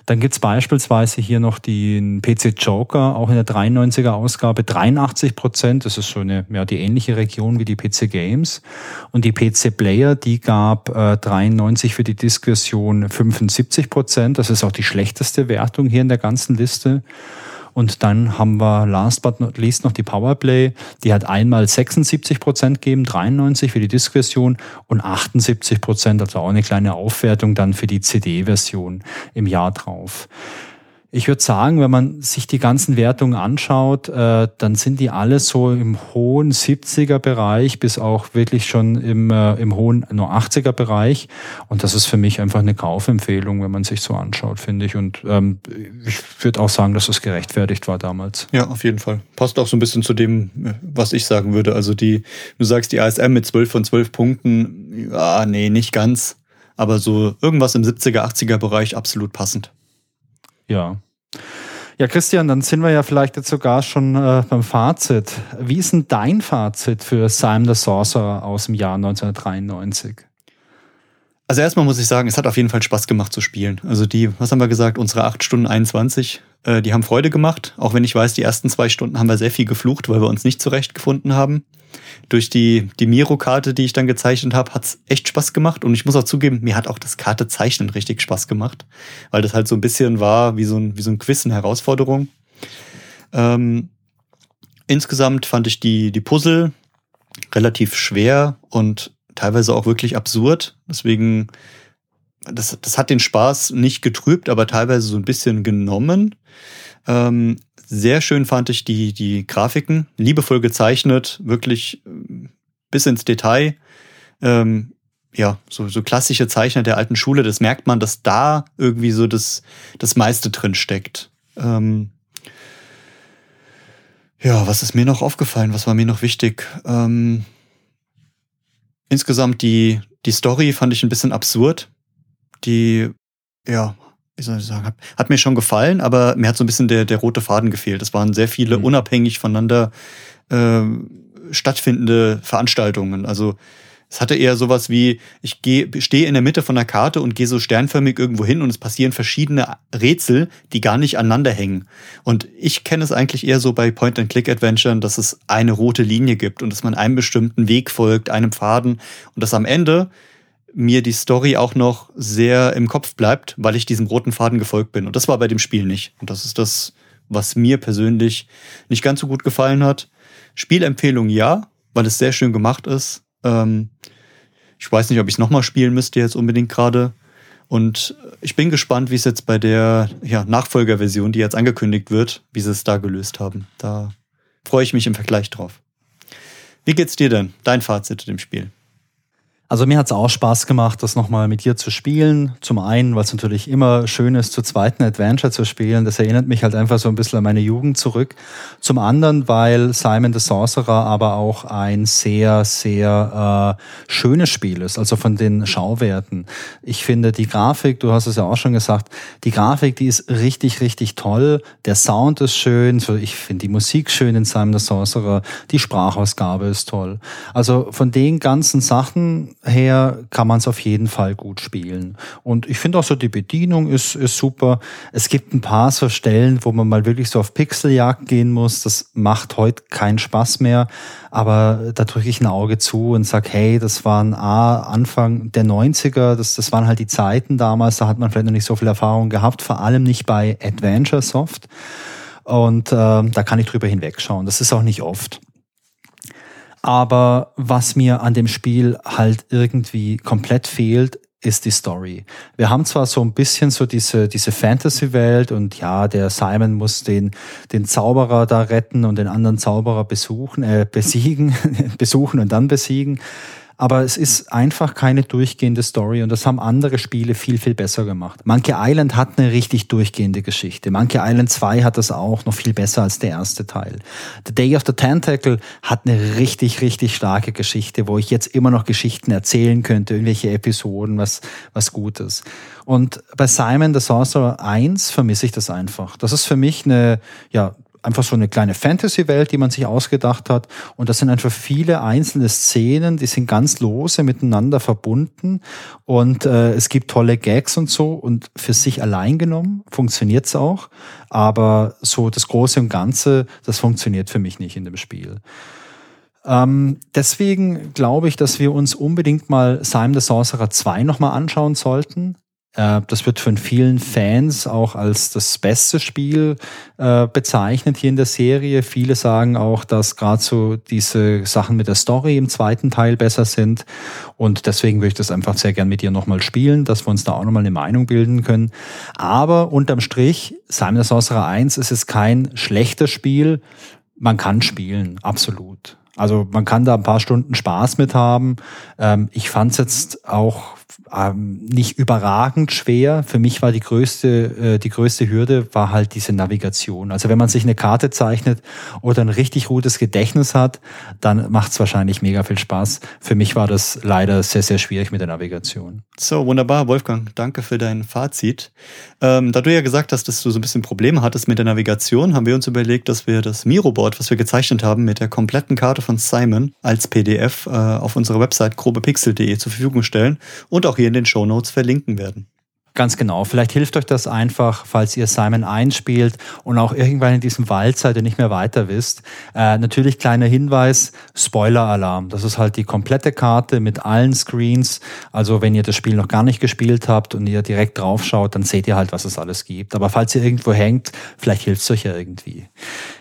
Dann gibt's beispielsweise hier noch den PC Joker, auch in der 93er Ausgabe 83 Prozent. Das ist so eine, ja, die ähnliche Region wie die PC Games. Und die PC Player, die gab äh, 93 für die Diskussion 75 Prozent. Das ist auch die schlechteste Wertung hier in der ganzen Liste. Und dann haben wir last but not least noch die Powerplay. Die hat einmal 76 Prozent gegeben, 93 für die Disk-Version und 78 Prozent, also auch eine kleine Aufwertung dann für die CD-Version im Jahr drauf. Ich würde sagen, wenn man sich die ganzen Wertungen anschaut, äh, dann sind die alle so im hohen 70er Bereich bis auch wirklich schon im, äh, im hohen nur 80er Bereich. Und das ist für mich einfach eine Kaufempfehlung, wenn man sich so anschaut, finde ich. Und ähm, ich würde auch sagen, dass das gerechtfertigt war damals. Ja, auf jeden Fall. Passt auch so ein bisschen zu dem, was ich sagen würde. Also die, du sagst die ASM mit 12 von 12 Punkten, ja, nee, nicht ganz. Aber so irgendwas im 70er, 80er Bereich absolut passend. Ja. Ja, Christian, dann sind wir ja vielleicht jetzt sogar schon äh, beim Fazit. Wie ist denn dein Fazit für Simon the Sorcerer aus dem Jahr 1993? Also erstmal muss ich sagen, es hat auf jeden Fall Spaß gemacht zu spielen. Also die, was haben wir gesagt, unsere 8 Stunden 21, äh, die haben Freude gemacht. Auch wenn ich weiß, die ersten zwei Stunden haben wir sehr viel geflucht, weil wir uns nicht zurechtgefunden haben. Durch die, die Miro-Karte, die ich dann gezeichnet habe, hat's echt Spaß gemacht. Und ich muss auch zugeben, mir hat auch das Karte-Zeichnen richtig Spaß gemacht. Weil das halt so ein bisschen war wie so ein, wie so ein Quiz, eine Herausforderung. Ähm, insgesamt fand ich die, die Puzzle relativ schwer und teilweise auch wirklich absurd. Deswegen, das, das hat den Spaß nicht getrübt, aber teilweise so ein bisschen genommen. Ähm, sehr schön fand ich die, die Grafiken, liebevoll gezeichnet, wirklich äh, bis ins Detail. Ähm, ja, so, so klassische Zeichner der alten Schule, das merkt man, dass da irgendwie so das, das meiste drin steckt. Ähm, ja, was ist mir noch aufgefallen? Was war mir noch wichtig? Ähm, Insgesamt die, die Story fand ich ein bisschen absurd. Die, ja, wie soll ich sagen, hat, hat mir schon gefallen, aber mir hat so ein bisschen der, der rote Faden gefehlt. Es waren sehr viele mhm. unabhängig voneinander äh, stattfindende Veranstaltungen. Also es hatte eher sowas wie, ich stehe in der Mitte von der Karte und gehe so sternförmig irgendwo hin und es passieren verschiedene Rätsel, die gar nicht aneinander hängen. Und ich kenne es eigentlich eher so bei Point-and-Click-Adventuren, dass es eine rote Linie gibt und dass man einem bestimmten Weg folgt, einem Faden und dass am Ende mir die Story auch noch sehr im Kopf bleibt, weil ich diesem roten Faden gefolgt bin. Und das war bei dem Spiel nicht. Und das ist das, was mir persönlich nicht ganz so gut gefallen hat. Spielempfehlung ja, weil es sehr schön gemacht ist ähm, ich weiß nicht, ob ich es nochmal spielen müsste jetzt unbedingt gerade. Und ich bin gespannt, wie es jetzt bei der ja, Nachfolgerversion, die jetzt angekündigt wird, wie sie es da gelöst haben. Da freue ich mich im Vergleich drauf. Wie geht's dir denn? Dein Fazit zu dem Spiel? Also mir hat es auch Spaß gemacht, das nochmal mit dir zu spielen. Zum einen, weil es natürlich immer schön ist, zu zweiten Adventure zu spielen. Das erinnert mich halt einfach so ein bisschen an meine Jugend zurück. Zum anderen, weil Simon the Sorcerer aber auch ein sehr, sehr äh, schönes Spiel ist, also von den Schauwerten. Ich finde die Grafik, du hast es ja auch schon gesagt, die Grafik, die ist richtig, richtig toll. Der Sound ist schön. Ich finde die Musik schön in Simon the Sorcerer. Die Sprachausgabe ist toll. Also von den ganzen Sachen her kann man es auf jeden Fall gut spielen. Und ich finde auch so, die Bedienung ist, ist super. Es gibt ein paar so Stellen, wo man mal wirklich so auf Pixeljagd gehen muss. Das macht heute keinen Spaß mehr. Aber da drücke ich ein Auge zu und sag, hey, das waren A, Anfang der 90er, das, das waren halt die Zeiten damals, da hat man vielleicht noch nicht so viel Erfahrung gehabt, vor allem nicht bei Adventure Soft. Und äh, da kann ich drüber hinwegschauen. Das ist auch nicht oft. Aber was mir an dem Spiel halt irgendwie komplett fehlt, ist die Story. Wir haben zwar so ein bisschen so diese, diese Fantasy-Welt und ja, der Simon muss den, den Zauberer da retten und den anderen Zauberer besuchen, äh, besiegen, besuchen und dann besiegen. Aber es ist einfach keine durchgehende Story und das haben andere Spiele viel, viel besser gemacht. Monkey Island hat eine richtig durchgehende Geschichte. Monkey Island 2 hat das auch noch viel besser als der erste Teil. The Day of the Tentacle hat eine richtig, richtig starke Geschichte, wo ich jetzt immer noch Geschichten erzählen könnte, irgendwelche Episoden, was, was Gutes. Und bei Simon the Sorcerer 1 vermisse ich das einfach. Das ist für mich eine, ja, einfach so eine kleine Fantasy-Welt, die man sich ausgedacht hat. Und das sind einfach viele einzelne Szenen, die sind ganz lose miteinander verbunden. Und äh, es gibt tolle Gags und so. Und für sich allein genommen funktioniert es auch. Aber so das Große und Ganze, das funktioniert für mich nicht in dem Spiel. Ähm, deswegen glaube ich, dass wir uns unbedingt mal Simon the Sorcerer 2 nochmal anschauen sollten. Äh, das wird von vielen Fans auch als das beste Spiel äh, bezeichnet hier in der Serie. Viele sagen auch, dass gerade so diese Sachen mit der Story im zweiten Teil besser sind. Und deswegen würde ich das einfach sehr gern mit dir nochmal spielen, dass wir uns da auch nochmal eine Meinung bilden können. Aber unterm Strich, Simon Sorcerer 1 ist es kein schlechtes Spiel. Man kann spielen, absolut. Also man kann da ein paar Stunden Spaß mit haben. Ähm, ich fand es jetzt auch ähm, nicht überragend schwer. Für mich war die größte, äh, die größte Hürde war halt diese Navigation. Also wenn man sich eine Karte zeichnet oder ein richtig gutes Gedächtnis hat, dann macht es wahrscheinlich mega viel Spaß. Für mich war das leider sehr, sehr schwierig mit der Navigation. So, wunderbar, Wolfgang. Danke für dein Fazit. Ähm, da du ja gesagt hast, dass du so ein bisschen Probleme hattest mit der Navigation, haben wir uns überlegt, dass wir das Miro-Board, was wir gezeichnet haben, mit der kompletten Karte von Simon als PDF äh, auf unserer Website grobepixel.de zur Verfügung stellen und auch hier in den Show Notes verlinken werden. Ganz genau. Vielleicht hilft euch das einfach, falls ihr Simon einspielt und auch irgendwann in diesem Wald seid und nicht mehr weiter wisst. Äh, natürlich kleiner Hinweis, Spoiler-Alarm. Das ist halt die komplette Karte mit allen Screens. Also wenn ihr das Spiel noch gar nicht gespielt habt und ihr direkt drauf schaut, dann seht ihr halt, was es alles gibt. Aber falls ihr irgendwo hängt, vielleicht hilft es euch ja irgendwie.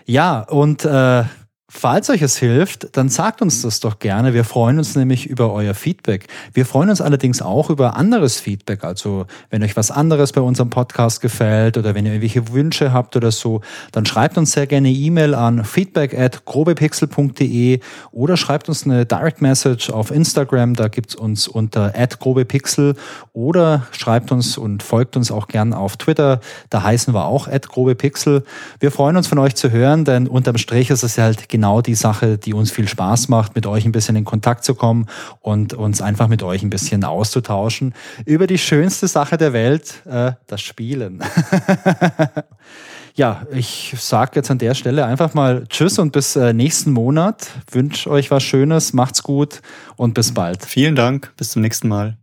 Ja, und äh, Falls euch es hilft, dann sagt uns das doch gerne. Wir freuen uns nämlich über euer Feedback. Wir freuen uns allerdings auch über anderes Feedback. Also wenn euch was anderes bei unserem Podcast gefällt oder wenn ihr irgendwelche Wünsche habt oder so, dann schreibt uns sehr gerne E-Mail an feedback at grobepixel.de oder schreibt uns eine Direct Message auf Instagram. Da gibt's uns unter at grobepixel oder schreibt uns und folgt uns auch gern auf Twitter. Da heißen wir auch at grobepixel. Wir freuen uns von euch zu hören, denn unterm Strich ist es ja halt genau die Sache, die uns viel Spaß macht, mit euch ein bisschen in Kontakt zu kommen und uns einfach mit euch ein bisschen auszutauschen über die schönste Sache der Welt, äh, das Spielen. ja, ich sage jetzt an der Stelle einfach mal Tschüss und bis äh, nächsten Monat. Wünsche euch was Schönes, macht's gut und bis bald. Vielen Dank, bis zum nächsten Mal.